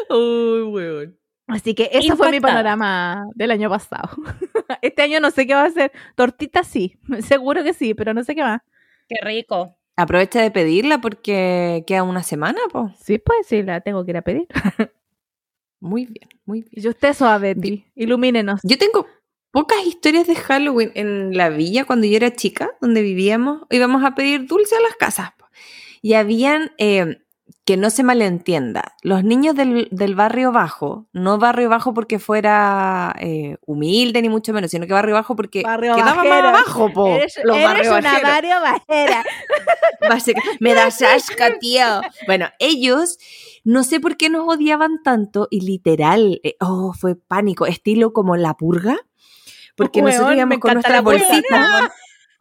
Speaker 1: Uy, weón.
Speaker 3: Así que ese fue mi panorama del año pasado. Este año no sé qué va a ser. Tortita sí, seguro que sí, pero no sé qué más.
Speaker 2: Qué rico.
Speaker 1: Aprovecha de pedirla porque queda una semana, po.
Speaker 3: Sí, pues sí, la tengo que ir a pedir.
Speaker 1: Muy bien, muy bien.
Speaker 3: Y usted suave, Betty, ilumínenos.
Speaker 1: Yo tengo pocas historias de Halloween en la villa cuando yo era chica, donde vivíamos. Íbamos a pedir dulce a las casas. po. Y habían, eh, que no se malentienda, los niños del, del barrio bajo, no barrio bajo porque fuera eh, humilde ni mucho menos, sino que barrio bajo porque
Speaker 3: Barrio
Speaker 1: quedaba más
Speaker 3: bajero.
Speaker 1: abajo, po.
Speaker 3: Eres,
Speaker 1: los
Speaker 3: eres
Speaker 1: barrio
Speaker 3: una
Speaker 1: bajeros.
Speaker 3: Mario Bajera.
Speaker 1: Me das asca, tío. Bueno, ellos no sé por qué nos odiaban tanto y literal, eh, oh, fue pánico, estilo como la purga. Porque
Speaker 3: Weón,
Speaker 1: nosotros íbamos con
Speaker 3: purga,
Speaker 1: bolsitas.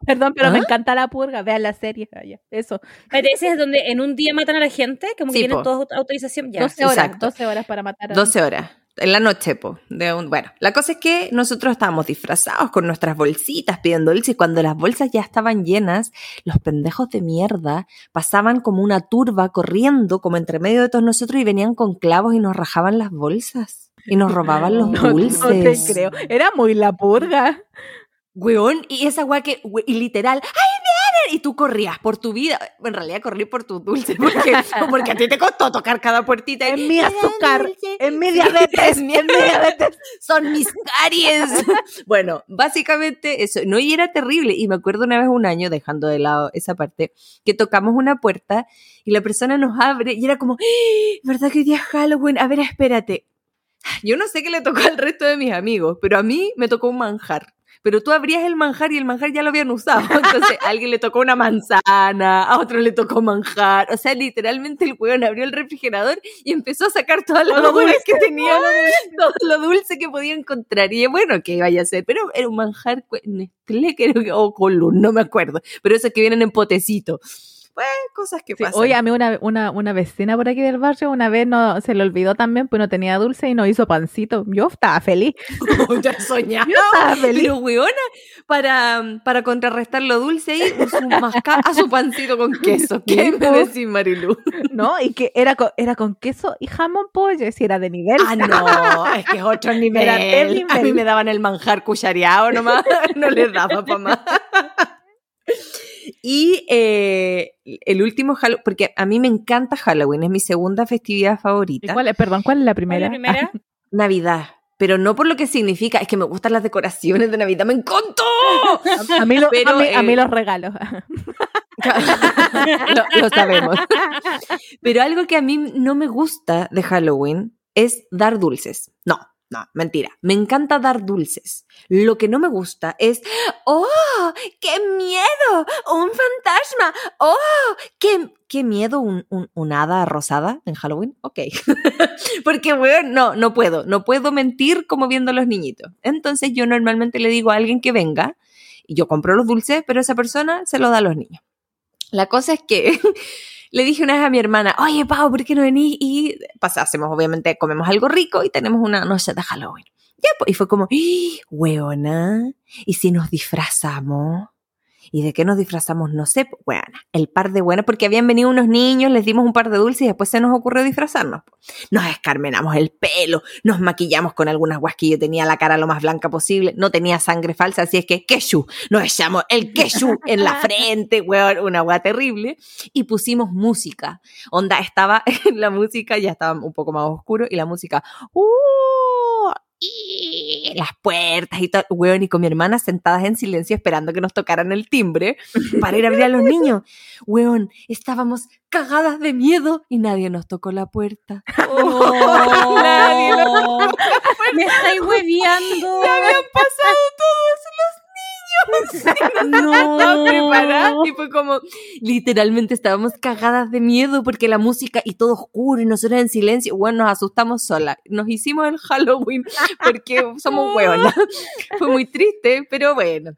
Speaker 3: Perdón. Pero me
Speaker 1: ¿Ah?
Speaker 3: encanta la purga. Vean la serie. Ya, Eso.
Speaker 2: Pero ese es donde en un día matan a la gente, como que
Speaker 1: Sí,
Speaker 2: tienen
Speaker 1: po.
Speaker 2: todos aut- autorización. Ya.
Speaker 3: 12 horas.
Speaker 1: exacto.
Speaker 3: 12 horas para matar a
Speaker 1: 12 horas. En la noche, po. De un, bueno, la cosa es que nosotros estábamos disfrazados con nuestras bolsitas pidiendo dulce y cuando las bolsas ya estaban llenas, los pendejos de mierda pasaban como una turba corriendo como entre medio de todos nosotros y venían con clavos y nos rajaban las bolsas y nos robaban los
Speaker 3: No,
Speaker 1: dulces.
Speaker 3: no te creo. Era muy la purga.
Speaker 1: Weón, y esa weá que, we- y literal, ¡ay, vienen! Y tú corrías por tu vida. En realidad corrí por tu dulce, porque, porque a ti te costó tocar cada puertita. Y,
Speaker 3: mi
Speaker 1: "Me dan
Speaker 3: azúcar,
Speaker 1: dulce".
Speaker 3: en mi diabetes,
Speaker 1: es mi
Speaker 3: diabetes.
Speaker 1: Son mis caries. bueno, básicamente eso. No, y era terrible. Y me acuerdo una vez un año, dejando de lado esa parte, que tocamos una puerta y la persona nos abre y era como, "¡Ah! ¿verdad que hoy día es Halloween? A ver, espérate. Yo no sé qué le tocó al resto de mis amigos, pero a mí me tocó un manjar. Pero tú abrías el manjar y el manjar ya lo habían usado. Entonces, a alguien le tocó una manzana, a otro le tocó manjar. O sea, literalmente el weón abrió el refrigerador y empezó a sacar todas las dulces que tenía, todo lo dulce que podía encontrar. Y bueno, ¿qué vaya a ser? Pero era un manjar Nestlé, creo que, o Column, no me acuerdo. Pero esos que vienen en potecito. Pues, cosas que
Speaker 3: Sí,
Speaker 1: pasan.
Speaker 3: Oye, a mí una, una, una vecina por aquí del barrio una vez no se le olvidó también, pues no tenía dulce y no hizo pancito. Yo estaba feliz.
Speaker 1: ya soñaba.
Speaker 3: Yo estaba feliz.
Speaker 1: Pero, weona, para, para contrarrestar lo dulce ahí, su masca a su pancito con queso. ¿Qué me decís, Marilu?
Speaker 3: ¿No? Y que era con, era con queso y jamón pollo, si era de nivel.
Speaker 1: Ah, no, es que es otro nivel.
Speaker 3: Era de nivel.
Speaker 1: A mí me daban el manjar cuchareado nomás, no les daba para más. Y eh, el último Halloween, porque a mí me encanta Halloween, es mi segunda festividad
Speaker 3: ¿Y
Speaker 1: favorita.
Speaker 3: cuál es? Perdón, ¿cuál es la
Speaker 2: ¿Cuál es
Speaker 3: primera?
Speaker 2: la primera?
Speaker 1: Navidad. pero no por lo que significa, es que me gustan las decoraciones de Navidad, me encantó.
Speaker 3: A mí, lo-
Speaker 1: Pero,
Speaker 3: a mí- a mí
Speaker 1: eh,
Speaker 3: los regalos.
Speaker 1: lo, lo sabemos. Pero algo que a mí no me gusta de Halloween es dar dulces. No, no, mentira. Me encanta dar dulces. Lo que no me gusta es, ¡oh, qué miedo! ¡Un fantasma! ¡Oh, qué, qué miedo! Un, un, un hada rosada en Halloween? Ok. Porque, bueno, no, no puedo. No puedo mentir como viendo a los niñitos. Entonces yo normalmente le digo a alguien que venga y yo compro los dulces, pero esa persona se los da a los niños. La cosa es que le dije una vez a mi hermana, oye, Pau, ¿por qué no venís? Y pasásemos, obviamente, comemos algo rico y tenemos una noche de Halloween. Pues, y fue como, ¡Ah, weona, ¿y si nos disfrazamos? ¿Y de qué nos disfrazamos? No sé, weona, el par de buenas, porque habían venido unos niños, les dimos un par de dulces y después se nos ocurrió disfrazarnos. Nos escarmenamos el pelo, nos maquillamos con algunas guas que yo tenía la cara lo más blanca posible, no tenía sangre falsa, así es que queshu, nos echamos el queshu en la frente, weón, una weá terrible, y pusimos música. Onda, estaba la música, ya estaba un poco más oscuro, y la música, ¡uh! Y las puertas y todo, weón, y con mi hermana sentadas en silencio esperando que nos tocaran el timbre para ir a abrir a los niños. Weón, estábamos cagadas de miedo y nadie nos tocó la puerta.
Speaker 2: Nadie Me estáis hueviando.
Speaker 1: Se habían pasado todos los niños.
Speaker 2: No.
Speaker 1: Estaba preparada y fue como, literalmente estábamos cagadas de miedo porque la música y todo oscuro y nosotros en silencio, bueno, nos asustamos solas. Nos hicimos el Halloween porque somos hueonas. Fue muy triste, pero bueno.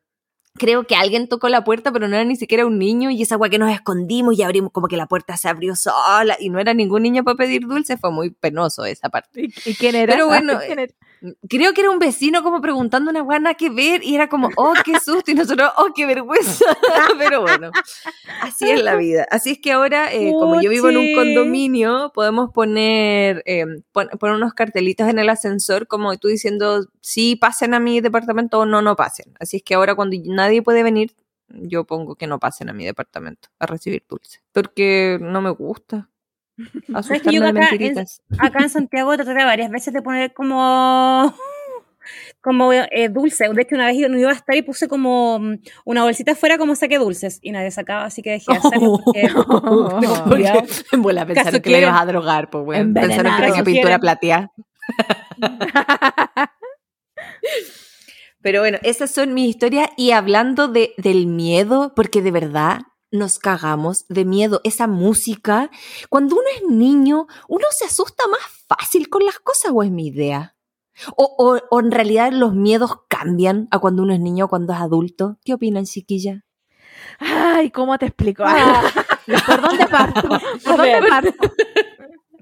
Speaker 1: Creo que alguien tocó la puerta, pero no era ni siquiera un niño, y esa agua que nos escondimos y abrimos, como que la puerta se abrió sola, y no era ningún niño para pedir dulce, fue muy penoso esa parte.
Speaker 3: ¿Y, quién era?
Speaker 1: Pero bueno,
Speaker 3: ¿Quién era?
Speaker 1: Creo que era un vecino como preguntando una guana que ver y era como, oh, qué susto, y nosotros, oh, qué vergüenza. Pero bueno, así es la vida. Así es que ahora, eh, como yo vivo en un condominio, podemos poner, eh, pon- poner unos cartelitos en el ascensor como tú diciendo, sí, pasen a mi departamento o no, no pasen. Así es que ahora cuando nadie puede venir, yo pongo que no pasen a mi departamento a recibir dulce. Porque no me gusta.
Speaker 2: ¿Sabes que yo acá en-
Speaker 1: mentiritas.
Speaker 2: Acá en Santiago traté varias veces de poner como como eh, dulce. De hecho, una vez yo no iba a estar y puse como mm, una bolsita afuera como saqué dulces y nadie sacaba, así que dejé de hacerlo porque
Speaker 3: Oh.
Speaker 1: Porque bola pensaron
Speaker 2: ¿Caso
Speaker 1: que le ibas a drogar, pues bueno. Pensaron que tenía
Speaker 2: ¿Caso
Speaker 1: pintura plateada. Pero bueno, esas son mis historias y hablando de, del miedo, porque de verdad nos cagamos de miedo. Esa música, cuando uno es niño, uno se asusta más fácil con las cosas, o es mi idea. O, o, o en realidad los miedos cambian a cuando uno es niño o cuando es adulto. ¿Qué opinan, chiquilla?
Speaker 3: Ay, ¿cómo te explico? ¿Por dónde parto? ¿Por dónde parto?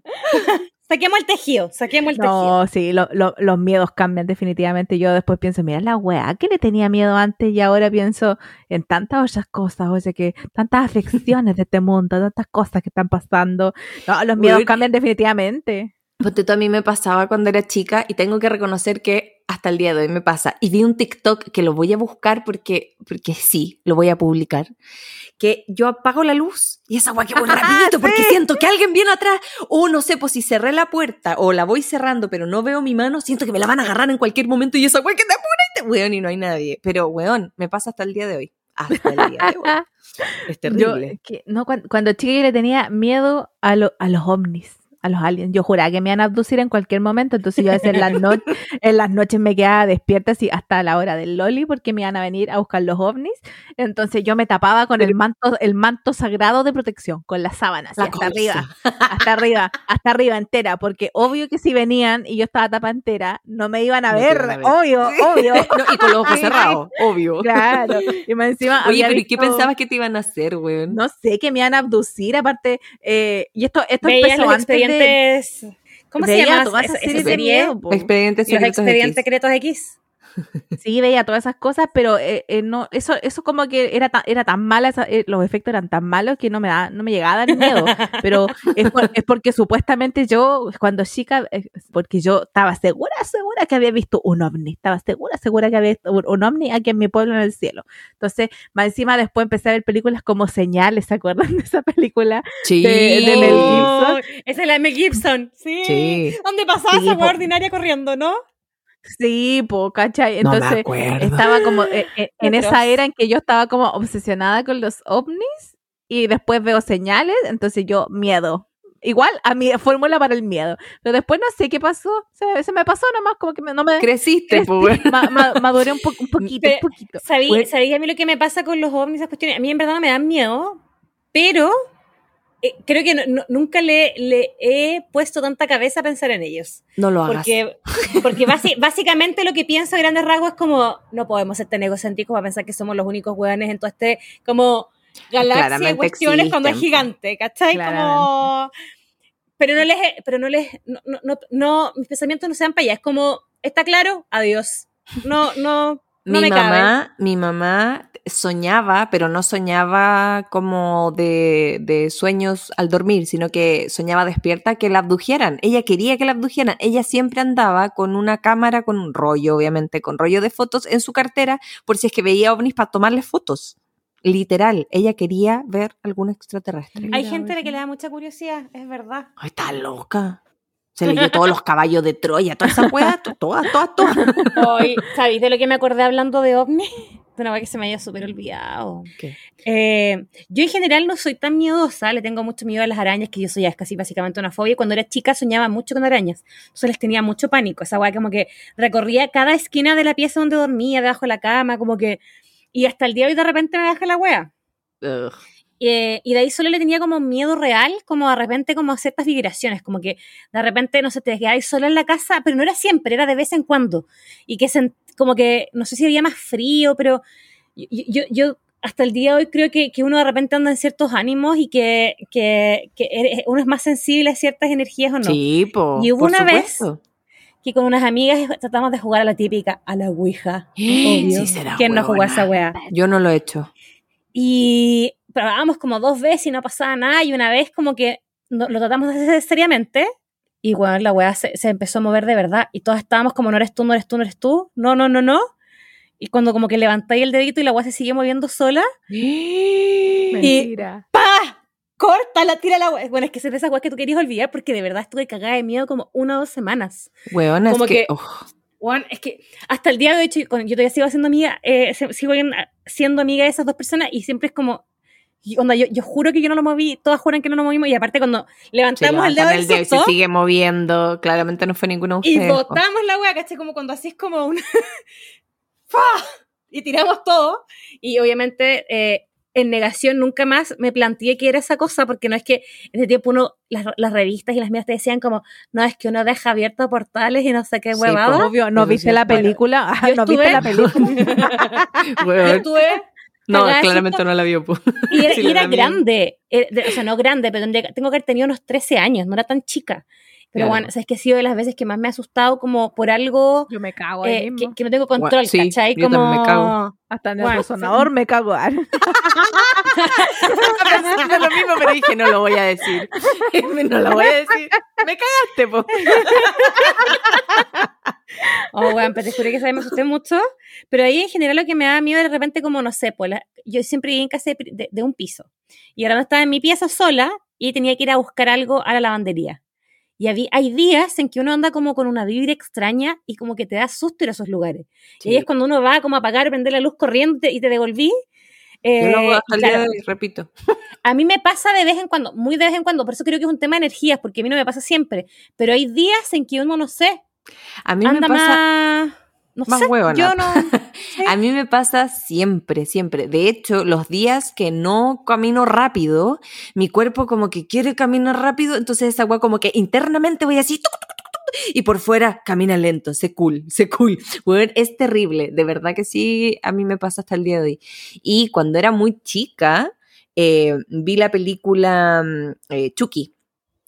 Speaker 2: saquemos el tejido, saquemos el tejido.
Speaker 3: No, sí, lo- lo- los miedos cambian definitivamente. Yo después pienso, mira la weá, que le tenía miedo antes y ahora pienso en tantas otras cosas, o sea que tantas afecciones de este mundo, tantas cosas que están pasando. No, los miedos
Speaker 1: Uy.
Speaker 3: cambian definitivamente.
Speaker 1: Ponte tú, a mí me pasaba cuando era chica y tengo que reconocer que hasta el día de hoy me pasa. Y vi un TikTok que lo voy a buscar porque, porque sí, lo voy a publicar. Que yo apago la luz y esa guay que voy rapidito porque
Speaker 3: Sí.
Speaker 1: siento que alguien viene atrás. O no sé, pues si cerré la puerta o la voy cerrando pero no veo mi mano, siento que me la van a agarrar en cualquier momento y esa guay que te apura y te... Weón, y no hay nadie. Pero, weón, me pasa hasta el día de hoy. Hasta el día de hoy. Es
Speaker 3: Yo,
Speaker 1: terrible.
Speaker 3: que- no, cuando, cuando chica yo le tenía miedo a, lo- a los ovnis, a los aliens. Yo juraba que me iban a abducir en cualquier momento, entonces yo a veces en las, no- en las noches me quedaba despierta así hasta la hora del loli porque me iban a venir a buscar los ovnis. Entonces yo me tapaba con el manto, el manto sagrado de protección, con las sábanas,
Speaker 1: La
Speaker 3: hasta
Speaker 1: cosa.
Speaker 3: arriba, hasta arriba, hasta arriba entera, porque obvio que si venían y yo estaba tapa entera, no me iban a
Speaker 1: No
Speaker 3: ver,
Speaker 1: iban a ver.
Speaker 3: obvio, obvio.
Speaker 1: No, y con los ojos cerrados, obvio.
Speaker 3: Claro, y más encima
Speaker 1: Oye,
Speaker 3: había
Speaker 1: pero ¿y qué
Speaker 3: visto-
Speaker 1: pensabas que te iban a hacer, weón?
Speaker 3: no sé, que me iban a abducir, aparte, eh, y esto, esto empezó antes de...
Speaker 2: expedientes. ¿Cómo se llama esa,
Speaker 3: esa serie
Speaker 2: serie?
Speaker 1: Expedientes
Speaker 2: Los
Speaker 1: secretos X.
Speaker 3: Sí, veía todas esas cosas, pero eh, eh, no, eso, eso como que era tan, era tan mala, esa- eh, los efectos eran tan malos que no me da, no me llegaba a dar miedo. Pero es, por- es porque supuestamente yo, cuando chica, eh, porque yo estaba segura, segura que había visto un ovni, estaba segura, segura que había visto un, un ovni aquí en mi pueblo en el cielo. Entonces, más encima después empecé a ver películas como Señales, ¿se acuerdan de esa película?
Speaker 1: Sí.
Speaker 3: de- de Mel Gibson.
Speaker 2: Esa es la de Mel Gibson. Sí.
Speaker 1: Sí.
Speaker 2: ¿Dónde pasaba
Speaker 3: Sí,
Speaker 2: esa
Speaker 3: po.
Speaker 2: hueá ordinaria corriendo, no?
Speaker 3: Sí, po, ¿cachai?
Speaker 1: No me
Speaker 3: Entonces
Speaker 1: acuerdo.
Speaker 3: estaba como eh, eh, en esa era en que yo estaba como obsesionada con los ovnis y después veo señales, entonces yo miedo. Igual a mi fórmula para el miedo. Pero después no sé qué pasó. Se, se me pasó nomás, como que me- no me...
Speaker 1: Creciste,
Speaker 3: crecí, ma- ma- maduré un, po- un poquito,
Speaker 2: Pero-
Speaker 3: un poquito.
Speaker 2: ¿Sabí,
Speaker 1: Bueno.
Speaker 2: sabí a mí lo que me pasa con los ovnis, esas cuestiones? A mí en verdad no me dan miedo, pero eh, creo que no- no- nunca le, le he puesto tanta cabeza a pensar en ellos.
Speaker 1: No lo hagas.
Speaker 2: Porque, porque básicamente lo que pienso a grandes rasgos es como, no podemos ser tan egocéntricos para pensar que somos los únicos hueones en todo este, como, galaxia de
Speaker 1: Claramente
Speaker 2: cuestiones cuando es gigante, ¿cachai? Como... Pero no les, pero no les, no, no, no, no, mis pensamientos no sean para allá, es como, está claro, adiós. No, no, no
Speaker 1: mi mamá, mi mamá soñaba, pero no soñaba como de, de sueños al dormir, sino que soñaba despierta que la abdujeran. Ella quería que la abdujeran. Ella siempre andaba con una cámara, con un rollo, obviamente, con rollo de fotos en su cartera, por si es que veía ovnis para tomarle fotos. Literal, ella quería ver algún extraterrestre.
Speaker 2: Hay
Speaker 3: Mira,
Speaker 2: gente a la que le da mucha curiosidad, es verdad.
Speaker 1: Ay, está loca. Se leyó todos los caballos de Troya, todas esas weas, to- todas, todas, todas.
Speaker 2: Hoy, ¿sabéis de lo que me acordé hablando de ovni? De una vez que se me haya súper olvidado.
Speaker 1: ¿Qué?
Speaker 2: Eh, yo en general no soy tan miedosa, le tengo mucho miedo a las arañas, que yo soy ya es casi básicamente una fobia. Cuando era chica soñaba mucho con arañas, entonces les tenía mucho pánico. Esa weá como que recorría cada esquina de la pieza donde dormía, debajo de la cama, como que... Y hasta el día de hoy de repente me bajé la wea.
Speaker 1: Ugh.
Speaker 2: Eh, y de ahí solo le tenía como miedo real, como de repente como a ciertas vibraciones, como que de repente, no sé, te quedabas sola en la casa, pero no era siempre, era de vez en cuando. Y que sen- como que, no sé si había más frío, pero yo, yo, yo hasta el día de hoy creo que, que uno de repente anda en ciertos ánimos y que, que, que eres- uno es más sensible a ciertas energías o no.
Speaker 1: Sí, po,
Speaker 2: Y hubo
Speaker 1: por
Speaker 2: una vez-
Speaker 1: supuesto.
Speaker 2: Que con unas amigas tratamos de jugar a la típica, a la Ouija. Obvio.
Speaker 1: Sí será
Speaker 2: ¿Quién no jugó a esa wea?
Speaker 1: Yo no lo he hecho.
Speaker 2: Y probábamos como dos veces y no pasaba nada. Y una vez como que no- lo tratamos de hacer seriamente. Y bueno, la weá se, se empezó a mover de verdad. Y todas estábamos como, no eres tú, no eres tú, no eres tú. No, no, no, no. Y cuando como que levantáis el dedito y la weá se sigue moviendo sola.
Speaker 3: Mentira.
Speaker 2: ¡Pah! Córtala, tira la weá. Bueno, es que es de esas weas que tú querías olvidar porque de verdad estuve cagada de miedo como una o dos semanas.
Speaker 1: Weona, es
Speaker 2: Como
Speaker 1: que,
Speaker 2: que-
Speaker 1: ugh,
Speaker 2: Juan, es que hasta el día de hoy, yo, todavía sigo siendo amiga, eh, sigo en- siendo amiga de esas dos personas y siempre es como, y onda, yo, yo juro que yo no lo moví, todas juran que no lo movimos y aparte cuando levantamos el dedo
Speaker 1: levantan
Speaker 2: del
Speaker 1: el dedo y se sigue moviendo. Claramente no fue ninguno de
Speaker 2: y botamos la wea, ¿cachai? Como cuando así es como un... ¡Fa! y tiramos todo y obviamente eh, en negación nunca más me planteé que era esa cosa porque no es que en ese tiempo uno, las, las revistas y las mías te decían como, no, es que uno deja abiertos portales y no sé qué
Speaker 1: Sí,
Speaker 2: huevada.
Speaker 1: po.
Speaker 3: Obvio, ¿no viste
Speaker 1: sí.
Speaker 3: la
Speaker 2: Bueno,
Speaker 3: película? Ah, ¿No viste la película?
Speaker 2: Yo estuve
Speaker 1: No, claramente no la vio.
Speaker 2: Y era,
Speaker 1: Sí,
Speaker 2: y era grande, era- de- o sea, no grande, pero tengo que haber tenido unos 13 años, no era tan chica. Pero
Speaker 1: Claro.
Speaker 2: bueno, o sea, es que ha sido de las veces que más me ha asustado como por algo
Speaker 3: Yo me cago
Speaker 2: eh,
Speaker 3: ahí
Speaker 2: que,
Speaker 3: mismo.
Speaker 2: que no tengo control,
Speaker 1: sí,
Speaker 2: ¿cachai?
Speaker 1: yo
Speaker 2: Como...
Speaker 1: me cago.
Speaker 3: Hasta en el
Speaker 2: Bueno,
Speaker 3: resonador me cago. ah.
Speaker 1: Pensando lo mismo, pero dije, no lo voy a decir. No lo voy a decir. Me cagaste, po.
Speaker 2: Oh, bueno, pero te juro que esa vez me asusté mucho. Pero ahí en general lo que me da miedo de repente como, no sé, pues la- yo siempre viví en casa de, de- de un piso. Y ahora estaba en mi pieza sola y tenía que ir a buscar algo a la lavandería. Y hay días en que uno anda como con una vibra extraña y como que te da susto ir a esos lugares. Y ahí es cuando uno va como a apagar, prender la luz corriente y te devolví.
Speaker 1: Yo hago
Speaker 2: Eh,
Speaker 1: hasta el
Speaker 2: claro,
Speaker 1: de repito.
Speaker 2: a mí me pasa de vez en cuando, muy de vez en cuando, por eso creo que es un tema de energías, porque a mí no me pasa siempre. Pero hay días en que uno, no sé,
Speaker 1: A mí me
Speaker 2: anda
Speaker 1: pasa...
Speaker 2: más... No
Speaker 1: más
Speaker 2: sé,
Speaker 1: huevona.
Speaker 2: yo no...
Speaker 1: A mí me pasa siempre, siempre. De hecho, los días que no camino rápido, mi cuerpo como que quiere caminar rápido, entonces esa agua como que internamente voy así, tuc, tuc, tuc, tuc, y por fuera camina lento, sé cool, sé cool. Bueno, es terrible, de verdad que sí, a mí me pasa hasta el día de hoy. Y cuando era muy chica, eh, vi la película mm, eh, Chucky.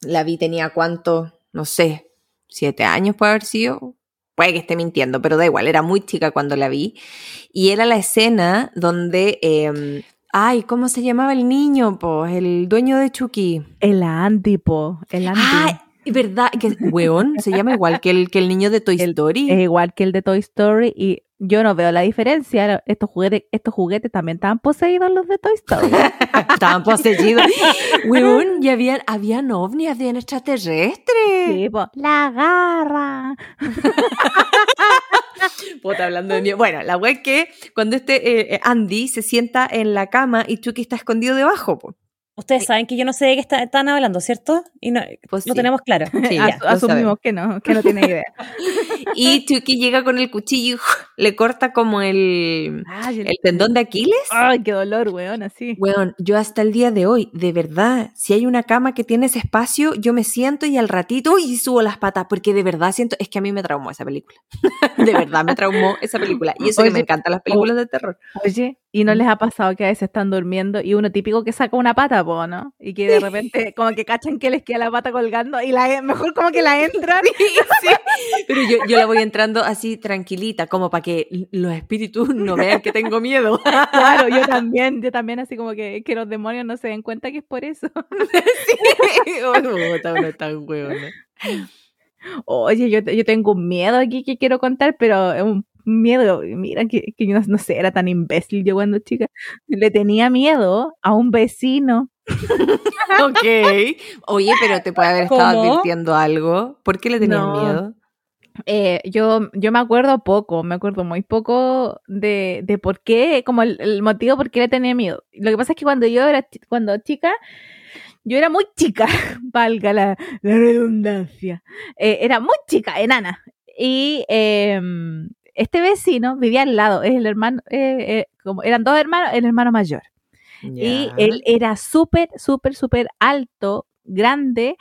Speaker 1: La vi, tenía cuánto, no sé, siete años puede haber sido, puede que esté mintiendo, pero da igual, era muy chica cuando la vi. Y era la escena donde, eh, ay, ¿cómo se llamaba el niño? Pues el dueño de Chucky.
Speaker 3: El Andy, po. El.
Speaker 1: Ay, ¿verdad? Que, weón, se llama igual que el, que el niño de Toy
Speaker 3: El-
Speaker 1: Story.
Speaker 3: Es igual que el de Toy Story y yo no veo la diferencia. Estos juguetes, estos juguetes también estaban poseídos los de Toy Story.
Speaker 1: Estaban poseídos. weón, y habían, habían ovnis, habían extraterrestres.
Speaker 3: Sí, po. La garra.
Speaker 1: Puta, hablando de miedo. Bueno, la wea es que cuando este eh, Andy se sienta en la cama y Chucky está escondido debajo, po.
Speaker 2: Ustedes saben que yo no sé de qué está- están hablando, ¿cierto? Y no,
Speaker 1: Pues
Speaker 2: lo
Speaker 1: sí.
Speaker 2: tenemos claro.
Speaker 1: Sí, ya, lo
Speaker 3: asumimos que no, que no tiene idea.
Speaker 1: Y Chucky llega con el cuchillo le corta como el,
Speaker 3: Ay, el-
Speaker 1: tendón de Aquiles.
Speaker 3: Ay, qué dolor, weón, así.
Speaker 1: Weón, yo hasta el día de hoy, de verdad, si hay una cama que tiene ese espacio, yo me siento y al ratito y subo las patas, porque de verdad siento, es que a mí me traumó esa película. de verdad me traumó esa película. Y eso que me encantan las películas de terror.
Speaker 3: Oye, ¿y no les ha pasado que a veces están durmiendo y uno típico que saca una pata, po, ¿no? Y que de repente como que cachan que les queda la pata colgando y la mejor como que la entran.
Speaker 1: Sí, pero yo, yo la voy entrando así tranquilita, como para que los espíritus no vean que tengo miedo.
Speaker 3: Claro, yo también, yo también así como que, que los demonios no se den cuenta que es por eso.
Speaker 1: Oh.
Speaker 3: Oye, yo, yo tengo un miedo aquí que quiero contar, pero es un miedo, mira, que, que yo no, no sé, era tan imbécil yo cuando chica. Le tenía miedo a un vecino.
Speaker 1: Ok. Oye, pero te puede haber estado
Speaker 2: ¿Cómo?
Speaker 1: advirtiendo algo. ¿Por qué le tenías
Speaker 3: No.
Speaker 1: miedo?
Speaker 3: Eh, yo, yo me acuerdo poco, me acuerdo muy poco de, de por qué, como el, el motivo por qué le tenía miedo. Lo que pasa es que cuando yo era cuando chica, yo era muy chica, valga la, la redundancia. Eh, era muy chica, enana. Y eh, este vecino vivía al lado, es el hermano, eh, eh, como eran dos hermanos, el hermano mayor. Y él era súper, súper, súper alto, grande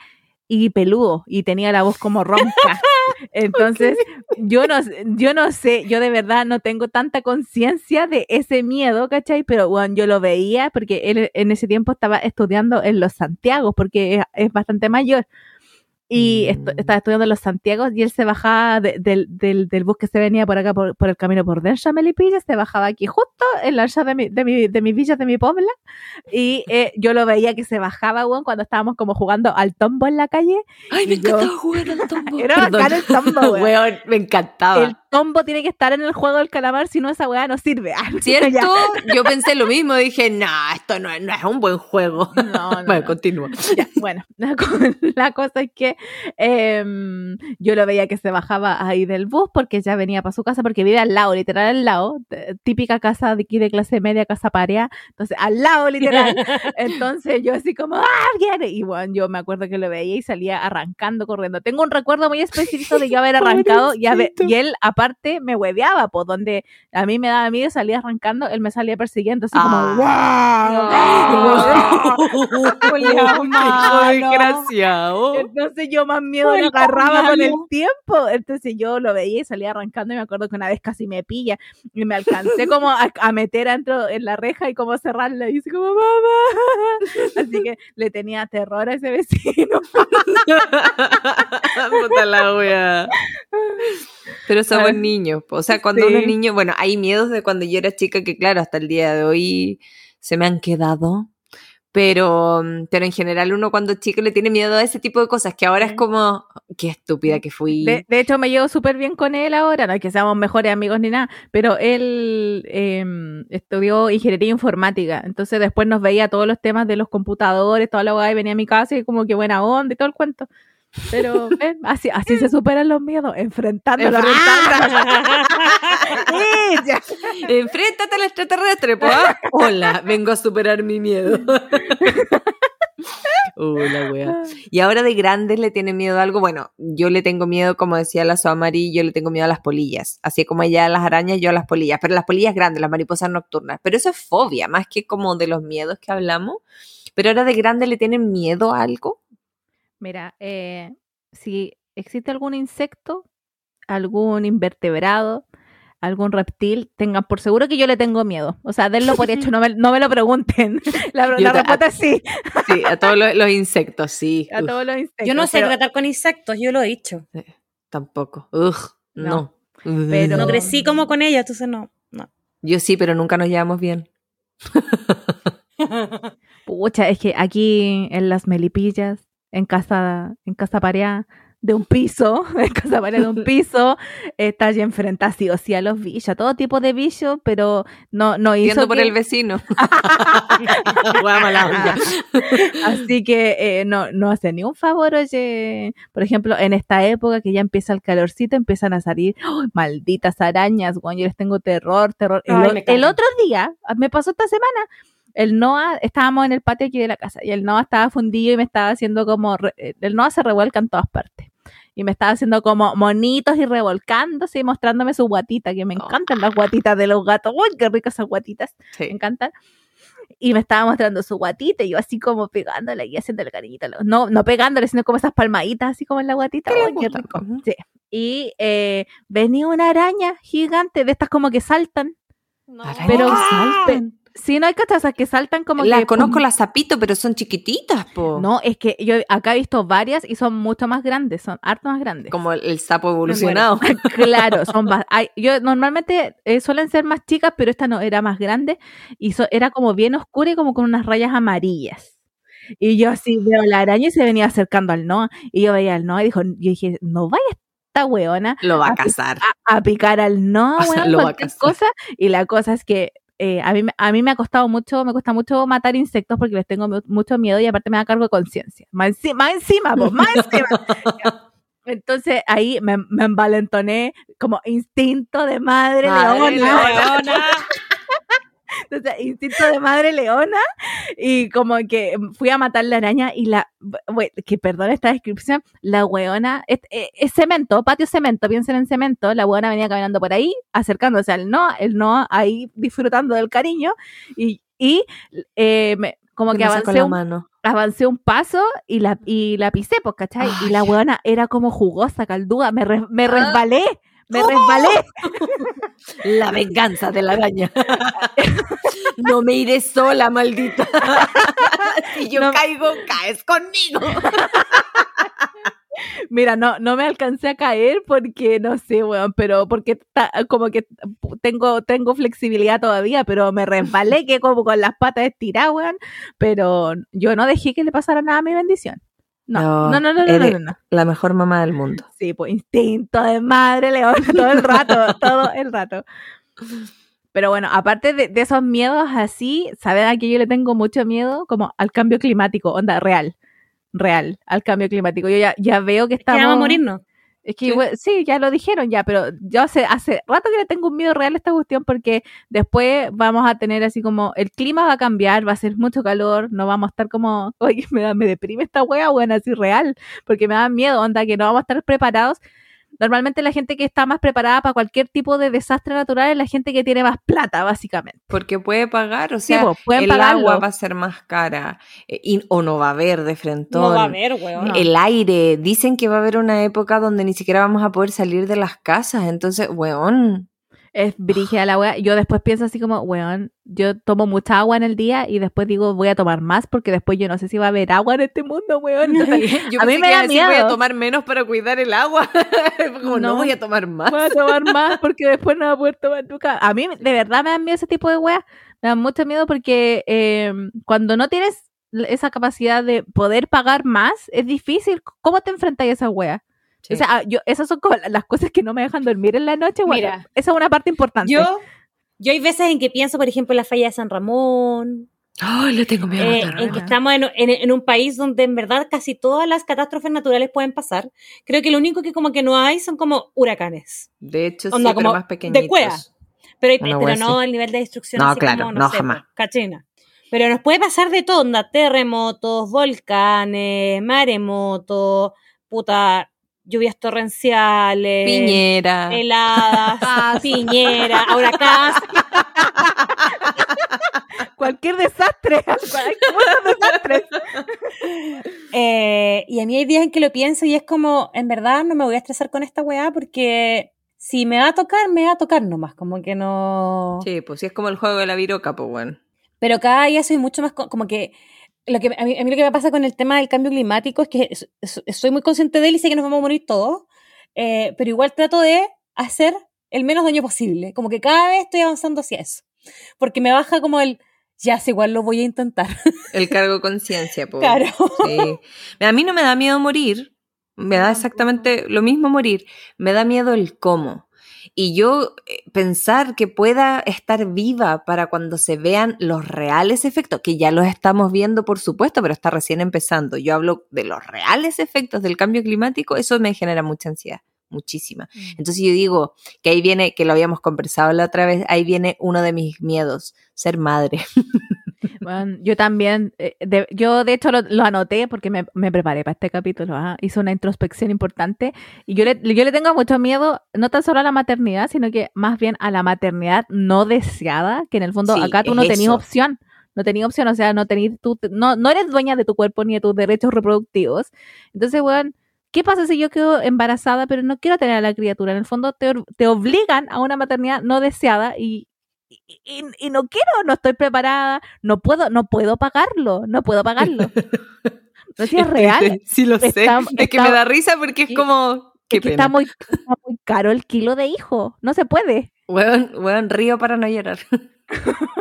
Speaker 3: y peludo y tenía la voz como ronca. Entonces, yo no, yo no sé, yo de verdad no tengo tanta conciencia de ese miedo, ¿cachai? Pero bueno, yo lo veía porque él en ese tiempo estaba estudiando en los Santiago, porque es, es bastante mayor. Y esto-
Speaker 1: Mm.
Speaker 3: estaba estudiando en los Santiago y él se bajaba de- del, del, del bus que se venía por acá, por, por el camino por Dencha, Melipilla, se bajaba aquí justo en la entrada de mi, de mi, de mi villa, de mi puebla. Y eh, yo lo veía que se bajaba, weón, cuando estábamos como jugando al tombo en la calle.
Speaker 1: Ay, me
Speaker 3: yo-
Speaker 1: encantaba jugar al tombo.
Speaker 3: Era bacán el tombo, weón.
Speaker 1: Weón, me encantaba.
Speaker 3: El tombo tiene que estar en el juego del calamar, si no esa weá no sirve. Ah,
Speaker 1: ¿Cierto? Yo pensé lo mismo, dije, no, esto no, es- no es un buen juego.
Speaker 3: No, no,
Speaker 1: bueno,
Speaker 3: no.
Speaker 1: continúa.
Speaker 3: Ya, bueno, la, la cosa es que em, yo lo veía que se bajaba ahí del bus porque ya venía para su casa, porque vive al lado, literal al lado, típica casa de aquí de clase media, casa paria, entonces al lado, literal. Entonces yo así como, ¡ah, viene! Y bueno, yo me acuerdo que lo veía y salía arrancando, corriendo. Tengo un recuerdo muy específico de yo haber arrancado y, haber- y él aparte me hueveaba, pues donde a mí me daba miedo, salía arrancando, él me salía persiguiendo así como,
Speaker 1: Ah. Hijo
Speaker 3: mano.
Speaker 1: desgraciado.
Speaker 3: Entonces yo más miedo le agarraba con el tiempo. Entonces yo lo veía y salía arrancando y me acuerdo que una vez casi me pilla y me alcancé como a, a meter adentro en la reja y como cerrarla y así como mamá. Así que le tenía terror a ese vecino.
Speaker 1: Puta la wea. Pero somos Niños. O sea, cuando uno es
Speaker 3: sí.
Speaker 1: niño, bueno, hay miedos de cuando yo era chica que, claro, hasta el día de hoy se me han quedado. Pero, mm, pero en general uno cuando chico le tiene miedo a ese tipo de cosas, que ahora es
Speaker 3: Sí.
Speaker 1: como, qué estúpida que fui.
Speaker 3: De, de hecho, me llevo súper bien con él ahora. No es que seamos mejores amigos ni nada, pero él em, estudió ingeniería informática. Entonces, después nos veía todos los temas de los computadores, toda la y venía a mi casa y como que buena onda y todo el cuento. Pero ven, así, así se superan los miedos, enfrentándolos. ¡Ella!
Speaker 1: Enfréntate al extraterrestre, po. ¿ah? Hola, vengo a superar mi miedo. Uh, la wea. Y ahora de grandes le tiene miedo a algo. Bueno, yo le tengo miedo, como decía la Soamari, yo le tengo miedo a las polillas. Así como ella a las arañas, yo a las polillas. Pero las polillas grandes, las mariposas nocturnas. Pero eso es fobia, más que como de los miedos que hablamos. Pero ahora de grande le tienen miedo a algo.
Speaker 3: Mira, eh, si existe algún insecto, algún invertebrado, algún reptil, tengan por seguro que yo le tengo miedo. O sea, denlo por hecho, no me, no me lo pregunten. La, la respuesta es sí,
Speaker 1: Sí, a todos los, los insectos, sí.
Speaker 3: a
Speaker 1: Uf,
Speaker 3: todos los insectos.
Speaker 2: Yo no sé
Speaker 3: pero-
Speaker 2: tratar con insectos, yo lo he dicho.
Speaker 1: tampoco. Ugh, no.
Speaker 3: No, pero-
Speaker 2: No crecí como con ellos, entonces no. no.
Speaker 1: Yo sí, pero nunca nos llevamos bien.
Speaker 3: Pucha, es que aquí en las Melipillas, en casa, en casa pareada, de un piso, esa pared de un piso, está ya enfrentada sí o sí a los bichos, todo tipo de bichos, pero no, no hizo
Speaker 1: Viendo por
Speaker 3: que-
Speaker 1: el vecino.
Speaker 3: Así que eh, no, no hace ni un favor, oye. Por ejemplo, en esta época que ya empieza el calorcito, empiezan a salir ¡ay, malditas arañas, güey, yo les tengo terror, terror. El,
Speaker 2: Ay,
Speaker 3: el
Speaker 2: cagan.
Speaker 3: otro día, ah, me pasó esta semana, el Noah, estábamos en el patio aquí de la casa y el Noah estaba fundido y me estaba haciendo como, eh, el Noah se revuelca en todas partes. Y me estaba haciendo como monitos y revolcándose y mostrándome su guatita, que me
Speaker 1: Oh.
Speaker 3: encantan las guatitas de los gatos. ¡Uy, qué ricas esas guatitas! me encantan. Y me estaba mostrando su guatita y yo así como pegándole y haciéndole cariñito. No, no pegándole, sino como esas palmaditas así como en la guatita.
Speaker 1: ¿Qué.
Speaker 3: Y eh, venía una araña gigante de estas como que saltan. Pero-
Speaker 1: saltan.
Speaker 3: Sí, no hay cachazas que saltan como
Speaker 1: Las
Speaker 3: que...
Speaker 1: conozco las zapito, pero son chiquititas, po.
Speaker 3: No, es que yo acá he visto varias y son mucho más grandes, son harto más grandes.
Speaker 1: Como el, el sapo evolucionado.
Speaker 3: Claro, son hay- yo normalmente eh, suelen ser más chicas, pero esta no era más grande y so- era como bien oscura y como con unas rayas amarillas. Y yo así veo la araña y se venía acercando al Noah y yo veía al Noah y dijo, yo dije, no vaya esta weona
Speaker 1: Lo va a
Speaker 3: pues,
Speaker 1: cazar.
Speaker 3: a, a picar al Noah, weón,
Speaker 1: lo va a cazar.
Speaker 3: cosa. Y la cosa es que eh, a, mí, me- a mí me ha costado mucho, me cuesta mucho matar insectos porque les tengo mu- mucho miedo y aparte me da cargo de conciencia. Más, enci- más encima, pues, más encima. Entonces ahí me, me envalentoné como instinto de madre,
Speaker 1: Madre
Speaker 3: leona.
Speaker 2: Leona.
Speaker 3: Entonces, instinto de madre leona. Y como que fui a matar la araña y la. we- Que perdón esta descripción. La weona. Es, es- es cemento, patio cemento, piensen en cemento. La weona venía caminando por ahí, acercándose al no, el no ahí disfrutando del cariño. Y, y eh, me- como que
Speaker 1: sacó
Speaker 3: avancé un,
Speaker 1: mano.
Speaker 3: avancé un paso y la, y la pisé, pues, ¿cachai? Y la
Speaker 1: Ay.
Speaker 3: weona era como jugosa, calduda. Me, re- me
Speaker 1: Ah.
Speaker 3: Me
Speaker 1: ¡Oh!
Speaker 3: resbalé.
Speaker 1: La venganza de la araña. no me iré sola, maldita. si yo
Speaker 3: No-
Speaker 1: caigo, caes conmigo.
Speaker 3: Mira, no, no me alcancé a caer porque, no sé, weón, pero porque ta- como que tengo, tengo flexibilidad todavía, pero me resbalé, que como con las patas estiradas, weón, pero yo no dejé que le pasara nada a mi bendición. No,
Speaker 1: No,
Speaker 3: no, no, no, no, no,
Speaker 1: eres-
Speaker 3: no, no.
Speaker 1: La mejor mamá del mundo.
Speaker 3: Sí, pues instinto de madre leona todo el rato, todo el rato. Pero bueno, aparte de, de esos miedos así, ¿saben a qué yo le tengo mucho miedo? Como al cambio climático, onda, real. Real, al cambio climático. Yo ya, ya veo que
Speaker 2: Que
Speaker 3: estamos...
Speaker 2: vamos a morirnos.
Speaker 3: Es que
Speaker 1: Sí.
Speaker 3: igual- sí, ya lo dijeron ya, pero yo hace, hace rato que le tengo un miedo real a esta cuestión porque después vamos a tener así como el clima va a cambiar, va a ser mucho calor, no vamos a estar como, oye, me, da, me deprime esta wea, bueno, así real, porque me da miedo, onda, que no vamos a estar preparados. Normalmente la gente que está más preparada para cualquier tipo de desastre natural es la gente que tiene más plata, básicamente.
Speaker 1: Porque puede pagar, o
Speaker 3: Sí,
Speaker 1: sea,
Speaker 3: pueden
Speaker 1: el
Speaker 3: pagarlo.
Speaker 1: agua va a ser más cara eh, y- o no va a haber de frente.
Speaker 2: No va a haber, weón.
Speaker 3: No.
Speaker 1: El aire, dicen que va a haber una época donde ni siquiera vamos a poder salir de las casas, entonces, weón,
Speaker 3: Es brígida la wea. Yo después pienso así como, weón, yo tomo mucha agua en el día y después digo, voy a tomar más porque después yo no sé si va a haber agua en este mundo, weón.
Speaker 1: yo
Speaker 3: A mí me da
Speaker 1: decir, voy a
Speaker 3: miedo.
Speaker 1: tomar menos para cuidar el agua. Como no,
Speaker 3: No.
Speaker 1: voy a tomar más.
Speaker 3: voy a tomar más porque después no voy a poder tomar nunca. A mí de verdad me dan miedo ese tipo de weas. Me dan mucho miedo porque eh, cuando no tienes esa capacidad de poder pagar más, es difícil. ¿Cómo te enfrentas a esa wea?
Speaker 1: Sí.
Speaker 3: O sea, ah, yo, esas son como las cosas que no me dejan dormir en la noche. Bueno,
Speaker 2: Mira.
Speaker 3: esa es una parte importante.
Speaker 2: Yo, yo hay veces en que pienso, por ejemplo, en la falla de San Ramón,
Speaker 1: Ay, le tengo miedo. a
Speaker 2: eh, en que estamos en, en- en un país donde en verdad casi todas las catástrofes naturales pueden pasar. Creo que lo único que como que no hay son como huracanes.
Speaker 1: De hecho,
Speaker 2: onda,
Speaker 1: sí, pero
Speaker 2: como
Speaker 1: más pequeñitos.
Speaker 2: de cueva. Pero, no
Speaker 1: así.
Speaker 2: el nivel de destrucción
Speaker 1: No,
Speaker 2: así
Speaker 1: claro,
Speaker 2: como,
Speaker 1: no,
Speaker 2: sé,
Speaker 1: jamás.
Speaker 2: Cachina. Pero nos puede pasar de todo, onda, terremotos, volcanes, maremotos, puta, lluvias torrenciales,
Speaker 1: Piñera.
Speaker 2: heladas, piñera, huracanes.
Speaker 3: Cualquier desastre. Muchos desastres.
Speaker 2: Eh, y a mí hay días en que lo pienso y es como, en verdad no me voy a estresar con esta weá porque si me va a tocar, me va a tocar nomás, como que no...
Speaker 1: Sí, pues sí es como el juego de la viroca, pues bueno.
Speaker 2: Pero cada día soy mucho más, co- como que... Lo que a, mí, a mí lo que me pasa con el tema del cambio climático es que es- es- soy muy consciente de él y sé que nos vamos a morir todos, eh, pero igual trato de hacer el menos daño posible. Como que cada vez estoy avanzando hacia eso. Porque me baja como el, ya sé, igual lo voy a intentar.
Speaker 1: El cargo conciencia, pues.
Speaker 2: Claro.
Speaker 1: Sí. A mí no me da miedo morir, Me da exactamente lo mismo morir. Me da miedo el cómo. Y yo eh, pensar que pueda estar viva para cuando se vean los reales efectos, que ya los estamos viendo por supuesto, pero está recién empezando. Yo hablo de los reales efectos del cambio climático, eso me genera mucha ansiedad muchísima.
Speaker 3: Mm.
Speaker 1: Entonces yo digo que ahí viene, que lo habíamos conversado la otra vez, ahí viene uno de mis miedos, ser madre.
Speaker 3: Bueno, yo también, eh, de- yo de hecho lo, lo anoté porque me, me preparé para este capítulo, ah, hice una introspección importante y yo le, yo le tengo mucho miedo, no tan solo a la maternidad, sino que más bien a la maternidad no deseada, que en el fondo
Speaker 1: Sí,
Speaker 3: acá tú no tenías
Speaker 1: eso.
Speaker 3: opción, no tenías opción, o sea, no tenías, tú, no, no eres dueña de tu cuerpo ni de tus derechos reproductivos. Entonces, bueno, ¿qué pasa si yo quedo embarazada pero no quiero tener a la criatura? En el fondo te, te obligan a una maternidad no deseada y, y, no quiero, no estoy preparada, no puedo, no puedo pagarlo, no puedo pagarlo. No sé si es real.
Speaker 1: Sí, lo sé. Es que
Speaker 3: está-
Speaker 1: me da risa porque es como... Qué
Speaker 3: Es que
Speaker 1: pena.
Speaker 3: está muy, está muy caro el kilo de hijo. No se puede.
Speaker 1: Weón, río para no llorar.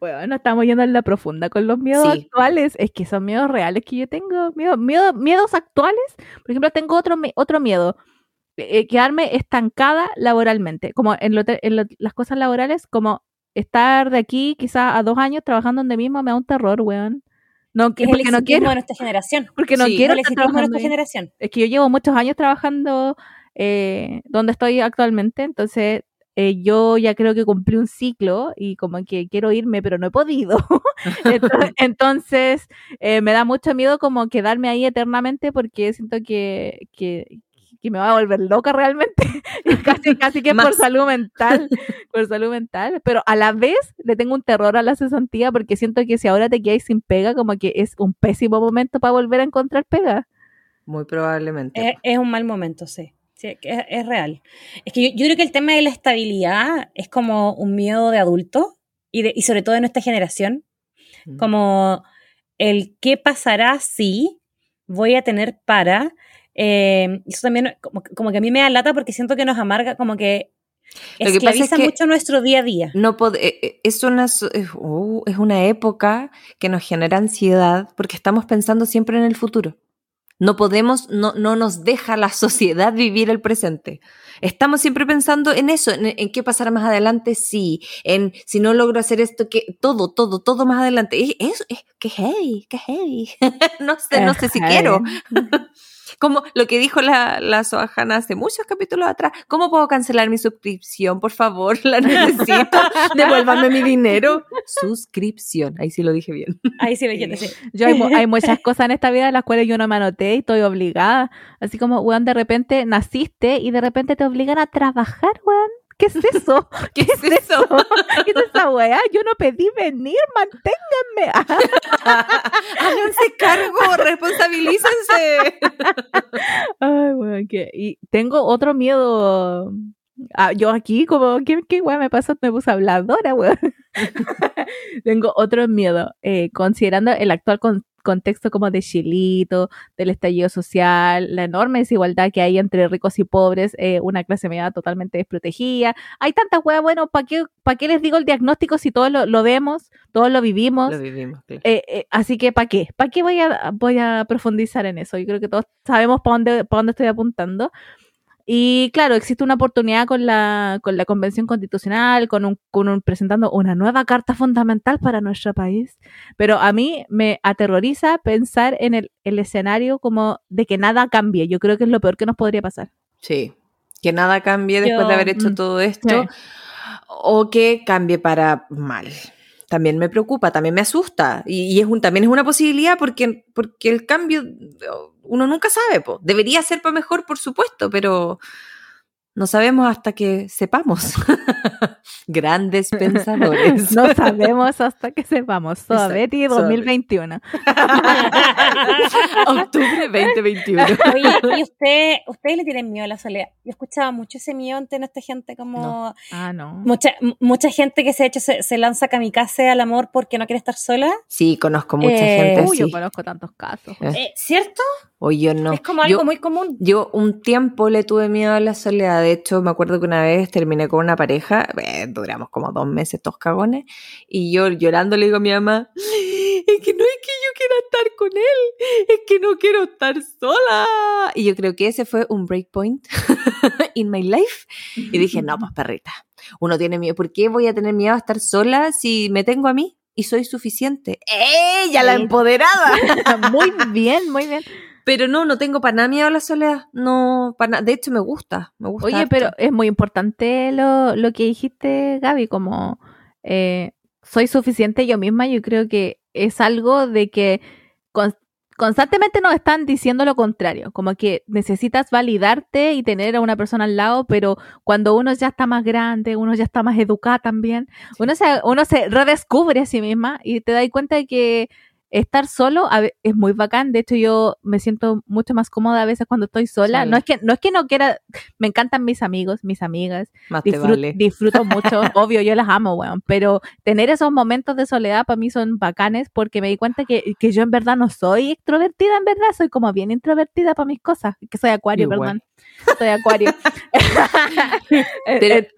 Speaker 3: Bueno, no estamos yendo en la profunda con los miedos
Speaker 1: Sí.
Speaker 3: actuales. Es que son miedos reales que yo tengo. Miedo, miedo- miedos actuales. Por ejemplo, tengo otro, otro miedo. Eh, quedarme estancada laboralmente. Como en, lo en lo- las cosas laborales, como estar de aquí quizás a dos años trabajando donde mismo me da un terror, weón. No,
Speaker 2: Que es el
Speaker 3: no quiero,
Speaker 2: de nuestra generación.
Speaker 3: porque no
Speaker 1: Sí,
Speaker 3: quiero
Speaker 2: el
Speaker 3: estar
Speaker 2: exitismo de
Speaker 3: trabajando
Speaker 2: nuestra
Speaker 3: ahí.
Speaker 2: generación.
Speaker 3: Es que yo llevo muchos años trabajando eh, donde estoy actualmente, entonces eh, yo ya creo que cumplí un ciclo y como que quiero irme, pero no he podido. Entonces, entonces, eh, me da mucho miedo como quedarme ahí eternamente porque siento que, que, que me va a volver loca realmente. casi, casi que por salud mental, por salud mental. Pero a la vez le tengo un terror a la cesantía porque siento que si ahora te quedas sin pega, como que es un pésimo momento para volver a encontrar pega.
Speaker 1: Muy probablemente.
Speaker 2: Es, es un mal momento, sí. Sí, es, es real. Es que yo, yo creo que el tema de la estabilidad es como un miedo de adulto y, de- y sobre todo de nuestra generación.
Speaker 1: Mm.
Speaker 2: Como el qué pasará si voy a tener para. Eh, eso también como, como que a mí me da lata porque siento que nos amarga, como que
Speaker 1: Lo que es
Speaker 2: esclaviza
Speaker 1: que-
Speaker 2: mucho nuestro día a día.
Speaker 1: No eh, eh, es, una, uh, es una época que nos genera ansiedad porque estamos pensando siempre en el futuro. No podemos, no, no nos deja la sociedad vivir el presente. Estamos siempre pensando en eso, en, en qué pasará más adelante, sí, en si no logro hacer esto, que todo, todo, todo más adelante. Es, es, es- qué heavy, qué heavy. no sé, no sé si quiero. Como lo que dijo la, la Soajana hace muchos capítulos atrás. ¿Cómo puedo cancelar mi suscripción? Por favor, la necesito. Devuélvame mi dinero. Suscripción. Ahí sí lo dije bien.
Speaker 2: Ahí sí lo entiendo, sí.
Speaker 3: Yo hay, hay muchas cosas en esta vida de las cuales yo no me anoté y estoy obligada. Así como, weón, de repente naciste y de repente te obligan a trabajar, weón. ¿Qué es eso?
Speaker 1: ¿Qué es eso?
Speaker 3: ¿Qué es esa weá? Yo no pedí venir, manténganme.
Speaker 1: Háganse cargo, responsabilícense.
Speaker 3: Ay, weón, que... Y tengo otro miedo. Ah, yo aquí, como, ¿qué, qué weá me pasó? Me puse habladora, weón. tengo otro miedo. eh, considerando el actual con- contexto como de Chilito, del estallido social, la enorme desigualdad que hay entre ricos y pobres, eh, una clase media totalmente desprotegida. Hay tantas weas, bueno, ¿para qué, pa' qué les digo el diagnóstico si todos lo, lo vemos, todos lo vivimos?
Speaker 1: Lo vivimos, claro.
Speaker 3: Eh, eh, así que, ¿para qué? ¿Para qué voy a, voy a profundizar en eso? Yo creo que todos sabemos para dónde, pa' dónde estoy apuntando. Y claro, existe una oportunidad con la, con la Convención Constitucional, con un, con un presentando una nueva carta fundamental para nuestro país. Pero a mí me aterroriza pensar en el, el escenario como de que nada cambie. Yo creo que es lo peor que nos podría pasar.
Speaker 1: Sí. Que nada cambie después
Speaker 2: Yo-
Speaker 1: de haber hecho
Speaker 3: mm,
Speaker 1: todo esto.
Speaker 3: sí.
Speaker 1: O que cambie para mal. También me preocupa, también me asusta. Y, y es un, también es una posibilidad porque, porque el cambio uno nunca sabe. po. Debería ser para mejor, por supuesto, pero no sabemos hasta que sepamos. Grandes pensadores.
Speaker 3: No sabemos hasta que sepamos. Soa
Speaker 1: Exacto,
Speaker 3: Betty
Speaker 1: Soa
Speaker 3: 2021.
Speaker 1: Octubre 2021.
Speaker 2: Oye, ¿y usted, ustedes le tienen miedo a la soledad? Yo escuchaba mucho ese miedo entre nuestra gente, como
Speaker 3: Ah, no.
Speaker 2: mucha, mucha gente que se, ha hecho, se, se lanza kamikaze al amor porque no quiere estar sola.
Speaker 1: Sí, conozco mucha
Speaker 2: Eh,
Speaker 1: gente
Speaker 3: Uy, yo
Speaker 1: así.
Speaker 3: conozco tantos casos.
Speaker 1: Eh,
Speaker 2: Eh, ¿Cierto?
Speaker 1: O yo no.
Speaker 2: es como algo
Speaker 1: Yo-
Speaker 2: muy común.
Speaker 1: Yo un tiempo le tuve miedo a la soledad. De hecho, me acuerdo que una vez terminé con una pareja, eh, duramos como dos meses, dos cagones, y yo llorando le digo a mi mamá, es que no es que yo quiera estar con él, es que no quiero estar sola. Y yo creo que ese fue un breakpoint in my life. Y dije, no, pues perrita, uno tiene miedo. ¿Por qué voy a tener miedo a estar sola si me tengo a mí y soy suficiente? ¡Ella, la empoderada!
Speaker 3: muy bien, muy bien.
Speaker 1: Pero no, no tengo para nada miedo a la soledad. No, para nada. De hecho, me gusta. Me gusta
Speaker 3: Oye,
Speaker 1: harto.
Speaker 3: pero es muy importante lo, lo que dijiste, Gaby, como eh, soy suficiente yo misma, yo creo que es algo de que con- constantemente nos están diciendo lo contrario, como que necesitas validarte y tener a una persona al lado, pero cuando uno ya está más grande, uno ya está más educada también, uno se, uno se redescubre a sí misma y te das cuenta de que estar solo es muy bacán. De hecho, yo me siento mucho más cómoda a veces cuando estoy sola. No es que no es que no quiera, me encantan mis amigos, mis amigas,
Speaker 1: Más te vale.
Speaker 3: disfruto mucho, obvio, yo las amo, weón, pero tener esos momentos de soledad para mí son bacanes porque me di cuenta que, que yo en verdad no soy extrovertida, en verdad, soy como bien introvertida para mis cosas, que soy acuario,
Speaker 1: Igual.
Speaker 3: perdón. Soy acuario. Eh,
Speaker 1: Pero-
Speaker 3: eh,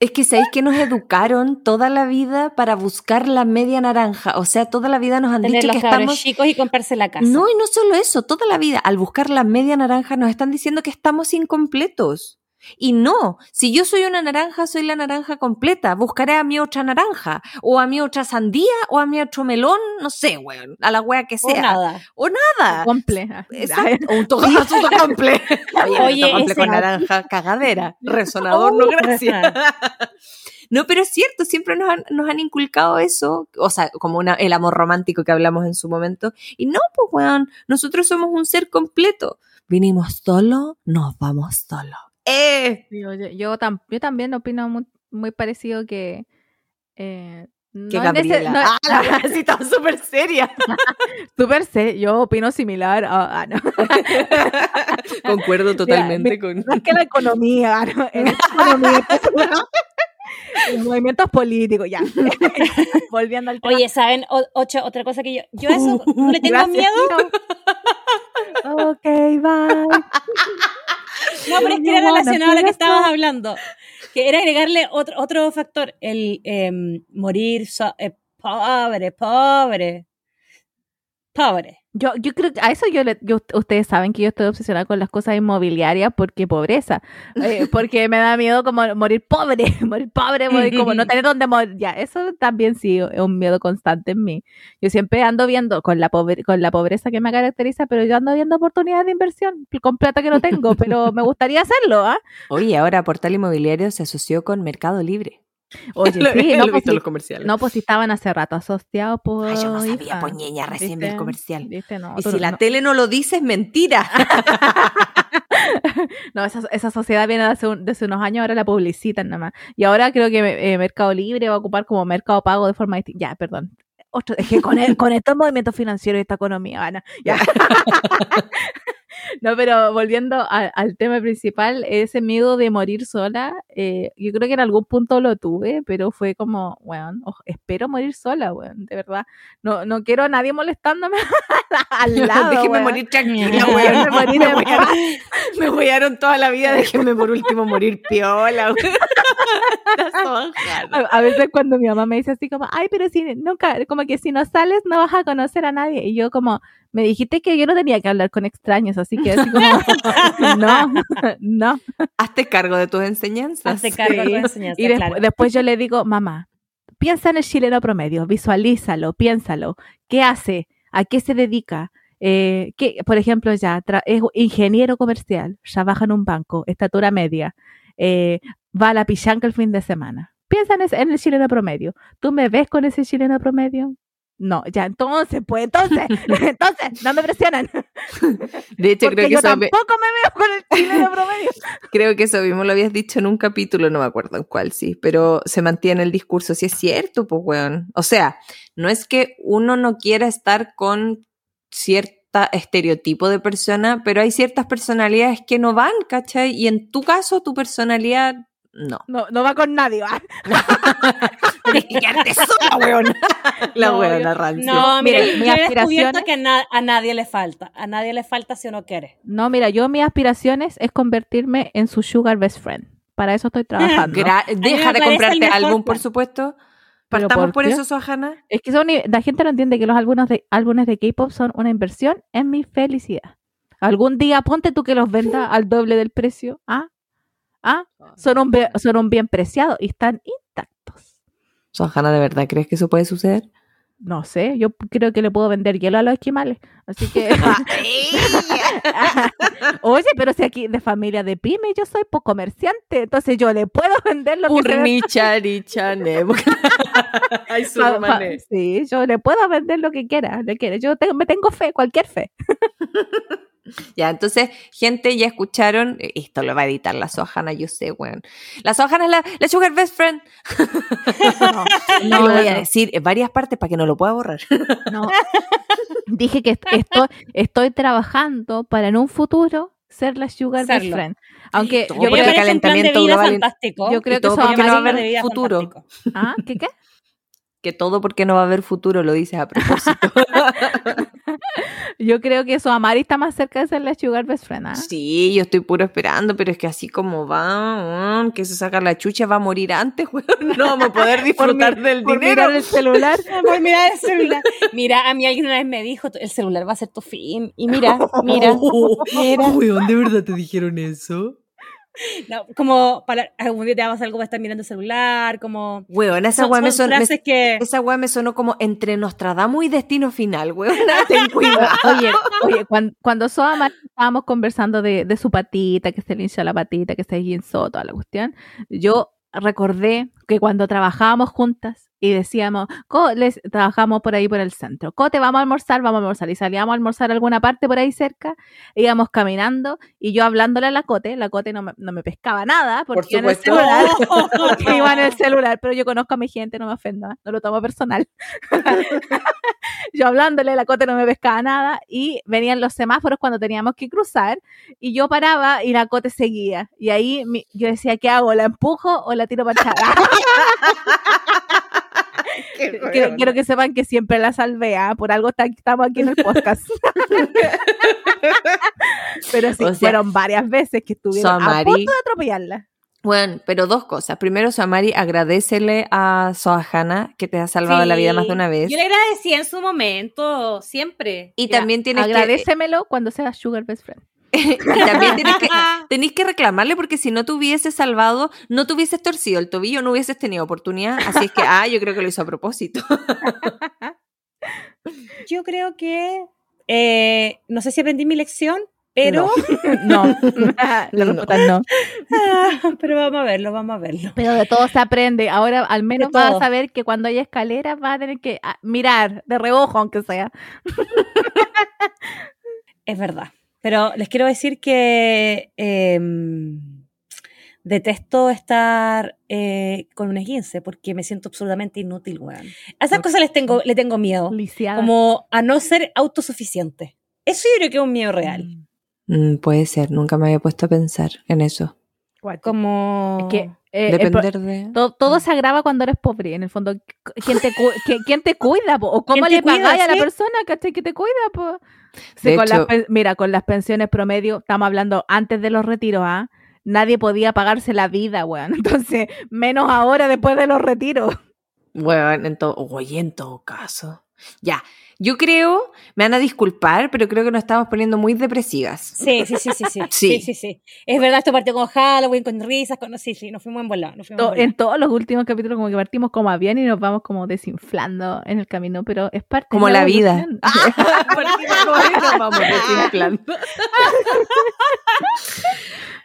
Speaker 1: Es que sabéis que nos educaron toda la vida para buscar la media naranja. O sea, toda la vida nos han
Speaker 2: Tener
Speaker 1: dicho
Speaker 2: los
Speaker 1: que estamos.
Speaker 2: chicos y comprarse la casa.
Speaker 1: No, y no solo eso, toda la vida, al buscar la media naranja, nos están diciendo que estamos incompletos. Y no, si yo soy una naranja, soy la naranja completa. Buscaré a mi otra naranja, o a mi otra sandía, o a mi otro melón, no sé, weón, a la wea que
Speaker 2: O
Speaker 1: sea.
Speaker 2: nada.
Speaker 1: O nada.
Speaker 3: compleja.
Speaker 1: Exacto, o un togazo comple. Oye,
Speaker 2: Oye,
Speaker 1: un comple con naranja, cagadera, resonador, no gracias. No, pero es cierto, siempre nos han, nos han inculcado eso, o sea, como una, el amor romántico que hablamos en su momento. Y no, pues, weón, nosotros somos un ser completo. Vinimos solo, nos vamos solo. ¡Eh!
Speaker 3: Yo, yo, yo tam- yo también opino muy, muy parecido que... Eh,
Speaker 1: Que
Speaker 3: no es nece-
Speaker 1: Gabriela.
Speaker 3: no-
Speaker 1: ah, la verdad, sí, estaba súper seria.
Speaker 3: Súper sé, yo opino similar a... ah, no.
Speaker 1: Concuerdo totalmente con...
Speaker 3: No es que la economía, ¿no? En esta economía, los movimientos políticos, ya. Volviendo al tema.
Speaker 2: Oye, ¿saben? O- ocho, otra cosa que yo. Yo a eso no le tengo
Speaker 3: Gracias,
Speaker 2: miedo.
Speaker 3: ok, bye.
Speaker 2: No, pero es que era relacionado a lo que
Speaker 3: ¿quieres
Speaker 2: estabas hablando. Que era agregarle otro, otro factor, el em, morir so- eh, pobre, pobre. Pobre.
Speaker 3: Yo, yo creo que a eso yo, le, yo ustedes saben que yo estoy obsesionada con las cosas inmobiliarias porque pobreza, Eh, porque me da miedo como morir pobre, morir pobre, morir como no tener dónde morir. Ya, eso también sí es un miedo constante en mí. Yo siempre ando viendo con la pobre, con la pobreza que me caracteriza, pero yo ando viendo oportunidades de inversión con plata que no tengo, pero me gustaría hacerlo, ¿ah?
Speaker 1: Oye, ahora Portal Inmobiliario se asoció con Mercado Libre.
Speaker 3: Oye,
Speaker 1: Lo-
Speaker 3: sí,
Speaker 1: lo
Speaker 3: no,
Speaker 1: he
Speaker 3: pues,
Speaker 1: visto los comerciales.
Speaker 3: no, pues si estaban hace rato asociados por.
Speaker 1: Ay, yo no sabía,
Speaker 3: hija.
Speaker 1: poñeña, recién vi el comercial.
Speaker 3: ¿Viste? No,
Speaker 1: Y si
Speaker 3: no-
Speaker 1: la tele no lo dice, es mentira.
Speaker 3: No, esa, esa sociedad viene de hace, un- unos años, ahora la publicitan nada más. Y ahora creo que eh, Mercado Libre va a ocupar como Mercado Pago de forma distinta. Ya, perdón. Otro, es que con, el- con estos movimientos financieros y esta economía, Ana. Ya. No, pero volviendo a- al tema principal, ese miedo de morir sola, eh, yo creo que en algún punto lo tuve, pero fue como, weón, oj- espero morir sola, weón, de verdad. No, no quiero a nadie molestándome al lado.
Speaker 1: Déjenme
Speaker 3: weón.
Speaker 1: morir tranquila, weón.
Speaker 3: morir
Speaker 1: Me huearon-
Speaker 3: paz.
Speaker 1: Me huearon toda la vida, déjenme por último morir piola. weón.
Speaker 3: A, a veces cuando mi mamá me dice así como, ay, pero si nunca, como que si no sales no vas a conocer a nadie. Y yo como, me dijiste que yo no tenía que hablar con extraños, así que así como, no, no.
Speaker 1: Hazte cargo de tus enseñanzas.
Speaker 2: Hace cargo de
Speaker 3: Sí.
Speaker 2: tu enseñanza,
Speaker 3: Y des-
Speaker 2: claro.
Speaker 3: después yo le digo, mamá, piensa en el chileno promedio, visualízalo, piénsalo. ¿Qué hace? ¿A qué se dedica? Eh, ¿qué- por ejemplo, ya es ingeniero comercial, trabaja en un banco, estatura media, eh, va a la pichanca el fin de semana. Piensa en, ese- en el chileno promedio. ¿Tú me ves con ese chileno promedio? No, ya, entonces, pues, entonces, entonces, no me presionan.
Speaker 1: De hecho,
Speaker 3: Porque
Speaker 1: creo que,
Speaker 3: yo
Speaker 1: eso, me-
Speaker 3: tampoco me veo con el chileno promedio.
Speaker 1: creo que eso mismo lo habías dicho en un capítulo, no me acuerdo en cuál, sí, pero se mantiene el discurso. Si es cierto, pues, weón. O sea, no es que uno no quiera estar con cierta estereotipo de persona, pero hay ciertas personalidades que no van, ¿cachai? Y en tu caso, tu personalidad, no.
Speaker 3: No, no va con nadie, va.
Speaker 1: Tienes que quedarte sola, weón. La
Speaker 2: No,
Speaker 1: weona rancia.
Speaker 2: No, mira,
Speaker 3: Mira,
Speaker 2: yo
Speaker 3: mi
Speaker 2: he
Speaker 3: aspiración
Speaker 2: descubierto que a, na- a nadie le falta. A nadie le falta si uno quiere.
Speaker 3: No, mira, yo mis aspiraciones es convertirme en su sugar best friend. Para eso estoy trabajando.
Speaker 1: Gra- deja de comprarte álbum, por supuesto.
Speaker 3: ¿Pero
Speaker 1: Partamos
Speaker 3: por
Speaker 1: por, eso, Sohana.
Speaker 3: Es que son, la gente no entiende que los álbumes de, álbumes de K-pop son una inversión en mi felicidad. Algún día ponte tú que los venda al doble del precio. ¿Ah? ¿Ah? Son un, son un bien preciado y están intactos.
Speaker 1: Sohana, ¿de verdad crees que eso puede suceder?
Speaker 3: No sé, yo creo que le puedo vender hielo a los esquimales. Así que. Oye, pero si aquí de familia de pyme yo soy po comerciante, entonces yo le puedo vender lo que se ve-
Speaker 1: Urnicharichane. Ay, su.
Speaker 3: Sí, yo le puedo vender lo que quiera, le quiera. Yo tengo- me tengo fe, cualquier fe.
Speaker 1: Ya, entonces, gente, ya escucharon. eh, Esto lo va a editar la Sohana, yo sé, weón. La Sohana es la, la Sugar Best Friend.
Speaker 3: No, no,
Speaker 1: lo
Speaker 3: no,
Speaker 1: voy a decir en varias partes para que no lo pueda borrar.
Speaker 3: No. Dije que est- estoy, estoy trabajando para en un futuro ser la Sugar Best
Speaker 2: Serlo.
Speaker 3: Friend. Aunque yo creo,
Speaker 1: el
Speaker 2: plan de
Speaker 1: calentamiento
Speaker 2: vida
Speaker 1: global-
Speaker 2: fantástico.
Speaker 3: yo creo que
Speaker 1: todo
Speaker 3: eso
Speaker 1: porque no va a haber futuro.
Speaker 2: fantástico.
Speaker 3: ¿Ah? ¿Qué qué?
Speaker 1: Que todo porque no va a haber futuro, lo dices a propósito.
Speaker 3: Yo creo que eso Amari está más cerca de ser la Sugar Best Friend. ¿ah?
Speaker 1: Sí, yo estoy puro esperando, pero es que así como va, que se saca la chucha, va a morir antes, weón. No vamos a poder disfrutar del
Speaker 3: Por
Speaker 1: dinero.
Speaker 3: mirar el celular.
Speaker 2: Por mirar el celular. Mira, a mí alguien una vez me dijo, el celular va a ser tu fin. Y mira, mira, mira.
Speaker 1: Weón, ¿de verdad te dijeron eso?
Speaker 2: No, como para algún día te va a pasar algo para estar mirando el celular, como...
Speaker 1: Weón, esa weá me
Speaker 2: son que...
Speaker 1: Esa weá me sonó como entre Nostradamus y Destino Final, weón. Ten cuidado.
Speaker 3: Oye, oye, cuando, cuando Soa estábamos conversando de, de su patita, que se le hincha la patita, que se guinzó, toda la cuestión, yo recordé que cuando trabajábamos juntas y decíamos, "Co, les, trabajamos por ahí por el centro, Cote, vamos a almorzar, vamos a almorzar, y salíamos a almorzar a alguna parte por ahí cerca, íbamos caminando y yo hablándole a la Cote, la Cote no me, no me pescaba nada porque
Speaker 1: Por
Speaker 3: iba en el celular, porque iba en el celular, pero yo conozco a mi gente, no me ofendo, ¿eh? no lo tomo personal. yo hablándole, la Cote no me pescaba nada y venían los semáforos cuando teníamos que cruzar y yo paraba y la Cote seguía. Y ahí mi- yo decía, ¿qué hago? ¿La empujo o la tiro para atrás? quiero, quiero que sepan que siempre la salvé, ¿ah? por algo está- estamos aquí en el podcast. Pero sí,
Speaker 1: O sea,
Speaker 3: fueron varias veces que estuvieron a punto de atropellarla.
Speaker 1: Bueno, pero dos cosas. Primero, Samari, agradecele a Sohana que te ha salvado la vida más de una vez.
Speaker 2: Yo le agradecí en su momento, siempre.
Speaker 1: Y
Speaker 3: Mira,
Speaker 1: también tienes que,
Speaker 3: Agradecemelo cuando sea Sugar Best Friend.
Speaker 1: y también que, tenés que reclamarle porque si no te hubiese salvado, no te hubieses torcido el tobillo, no hubieses tenido oportunidad. Así es que, ah, yo creo que lo hizo a propósito.
Speaker 2: Yo creo que... eh, no sé si aprendí mi lección, pero...
Speaker 3: No, la
Speaker 1: No.
Speaker 3: respuesta es no.
Speaker 2: pero vamos a verlo, vamos a verlo.
Speaker 3: Pero de todo se aprende. Ahora al menos vas a saber que cuando hay escaleras vas a tener que ah, mirar de reojo, aunque sea.
Speaker 2: Es verdad. Pero les quiero decir que em, detesto estar eh, con un 15 porque me siento absolutamente inútil, weón. A esas cosas les tengo, le tengo miedo.
Speaker 3: Lisiada.
Speaker 2: Como a no ser autosuficiente. Eso yo creo que es un miedo real.
Speaker 1: Mm, puede ser, nunca me había puesto a pensar en eso.
Speaker 2: Como...
Speaker 3: Es que eh,
Speaker 1: Depender de...
Speaker 3: todo, todo se agrava cuando eres pobre. En el fondo, ¿quién te, cu- quién te cuida? po? ¿O cómo
Speaker 2: ¿Quién te
Speaker 3: le pagáis a la persona ¿cachai? que te cuida? Po? Sí, con
Speaker 1: hecho-
Speaker 3: mira, con las pensiones promedio, estamos hablando antes de los retiros, ¿ah? Nadie podía pagarse la vida, weón. Entonces, menos ahora después de los retiros.
Speaker 1: Bueno, en todo, oye, en todo caso. Ya, yo creo, me van a disculpar, pero creo que nos estamos poniendo muy depresivas.
Speaker 2: Sí, sí, sí, sí, sí.
Speaker 1: Sí.
Speaker 2: sí, sí, sí. Es verdad, esto partió con Halloween, con risas, con... Sí, sí, nos fuimos en volado. Nos fuimos en
Speaker 3: To- en todos los últimos capítulos como que partimos como a bien y nos vamos como desinflando en el camino, pero es parte
Speaker 1: Como
Speaker 3: de
Speaker 1: la vida. Partimos como nos vamos desinflando.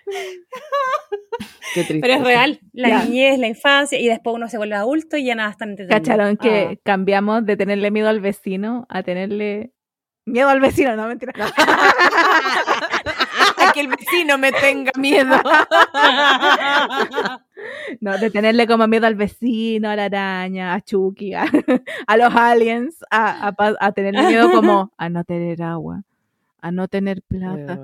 Speaker 1: Qué triste.
Speaker 2: Pero es real, la
Speaker 3: Ya.
Speaker 2: niñez, la infancia, y después uno se vuelve adulto y ya nada está entretenido.
Speaker 3: ¿Cacharon que
Speaker 2: Ah.
Speaker 3: cambiamos de tenerle miedo al vecino a tenerle miedo al vecino? No, mentira.
Speaker 1: A que el vecino me tenga miedo.
Speaker 3: No, de tenerle como miedo al vecino, a la araña, a Chucky, a, a los aliens, a, a tenerle miedo como a no tener agua, a no tener plata.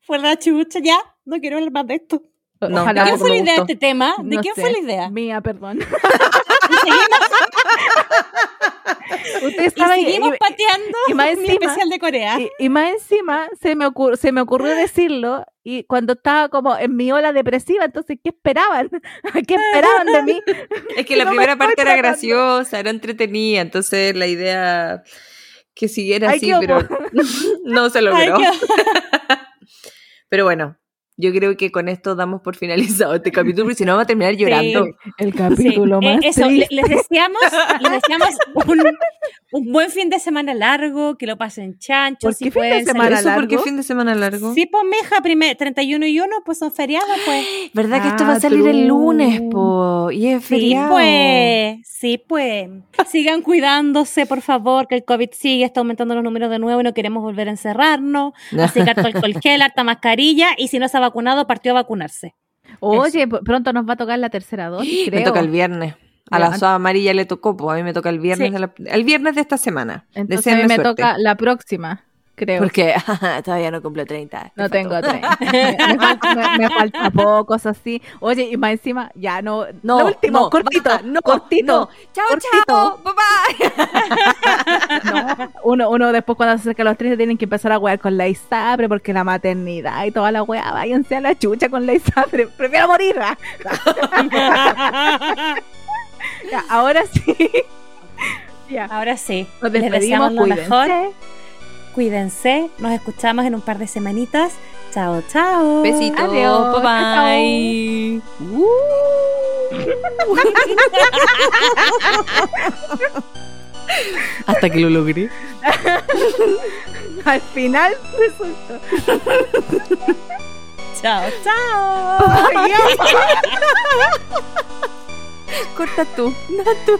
Speaker 2: Fue la chucha, ya, no quiero hablar más de esto.
Speaker 1: No,
Speaker 3: Ojalá
Speaker 2: ¿De quién fue la idea de este tema? ¿De
Speaker 3: No
Speaker 2: quién
Speaker 3: sé.
Speaker 2: fue la idea?
Speaker 3: Mía, perdón. Ustedes
Speaker 2: Y
Speaker 3: saben,
Speaker 2: seguimos
Speaker 3: y-
Speaker 2: pateando
Speaker 3: y más
Speaker 2: mi especial de Corea.
Speaker 3: Y, y más encima se me, ocur- se me ocurrió decirlo y cuando estaba como en mi ola depresiva, entonces, ¿qué esperaban? ¿Qué esperaban de mí?
Speaker 1: Es que la
Speaker 3: No
Speaker 1: primera parte era
Speaker 3: tratando.
Speaker 1: graciosa, era entretenida, entonces la idea que siguiera
Speaker 3: Ay,
Speaker 1: así, pero no se logró.
Speaker 2: Ay,
Speaker 1: Pero bueno, yo creo que con esto damos por finalizado este capítulo, porque si no vamos a terminar llorando.
Speaker 3: El
Speaker 2: Sí,
Speaker 3: capítulo
Speaker 2: eh,
Speaker 3: más
Speaker 2: eso, le-
Speaker 3: triste.
Speaker 2: les deseamos, les deseamos un, un buen fin de semana largo, que lo pasen chancho,
Speaker 3: ¿Por
Speaker 2: si
Speaker 3: qué fin de
Speaker 2: pueden
Speaker 3: semana
Speaker 1: ¿Eso por qué
Speaker 3: largo?
Speaker 1: fin de semana largo?
Speaker 2: Sí, pues meja, primer, 31 y 1, pues son feriados, pues.
Speaker 1: ¿Verdad que esto
Speaker 3: Ah,
Speaker 1: va a salir el
Speaker 3: true.
Speaker 1: lunes, po? Y es
Speaker 2: Sí,
Speaker 1: feriado.
Speaker 2: pues, sí, pues. Sigan cuidándose, por favor, que el COVID sigue, está aumentando los números de nuevo y no queremos volver a encerrarnos. Así que harto alcohol gel, harta mascarilla y si no se vacunado, partió a vacunarse.
Speaker 3: Oye, pronto nos va a tocar la tercera dosis, creo.
Speaker 1: Me toca el viernes. A la SOA amarilla le tocó, pues a mí me toca el viernes,
Speaker 2: Sí.
Speaker 1: de la- el viernes de esta semana.
Speaker 3: Entonces a mí me
Speaker 1: suerte.
Speaker 3: toca la próxima, creo.
Speaker 1: Porque todavía no cumplo 30.
Speaker 3: No tengo
Speaker 1: faltó.
Speaker 3: tren. me, falta, me- me falta pocos así. Oye, y más encima, ya no.
Speaker 1: No,
Speaker 3: lo último,
Speaker 1: no,
Speaker 3: cortito,
Speaker 1: basta, no,
Speaker 3: cortito.
Speaker 1: no. Chao,
Speaker 3: cortito.
Speaker 1: chao, bye bye.
Speaker 3: No, uno, uno después cuando se acerca a los 30 tienen que empezar a wear con la ISAPRE porque la maternidad y toda la weá, váyanse a la chucha con la ISAPRE. Prefiero morir. ah. Ya, ahora sí. ya.
Speaker 2: Ahora sí,
Speaker 3: Nos
Speaker 2: les
Speaker 3: despedimos,
Speaker 2: deseamos lo
Speaker 3: cuídense.
Speaker 2: mejor. Cuídense, nos escuchamos en un par de semanitas. Chao, chao.
Speaker 1: Besitos,
Speaker 3: Adiós,
Speaker 1: bye bye. Uh. Hasta que lo logré.
Speaker 3: Al final resultó.
Speaker 2: Chao, chao.
Speaker 1: Corta tú, no tú.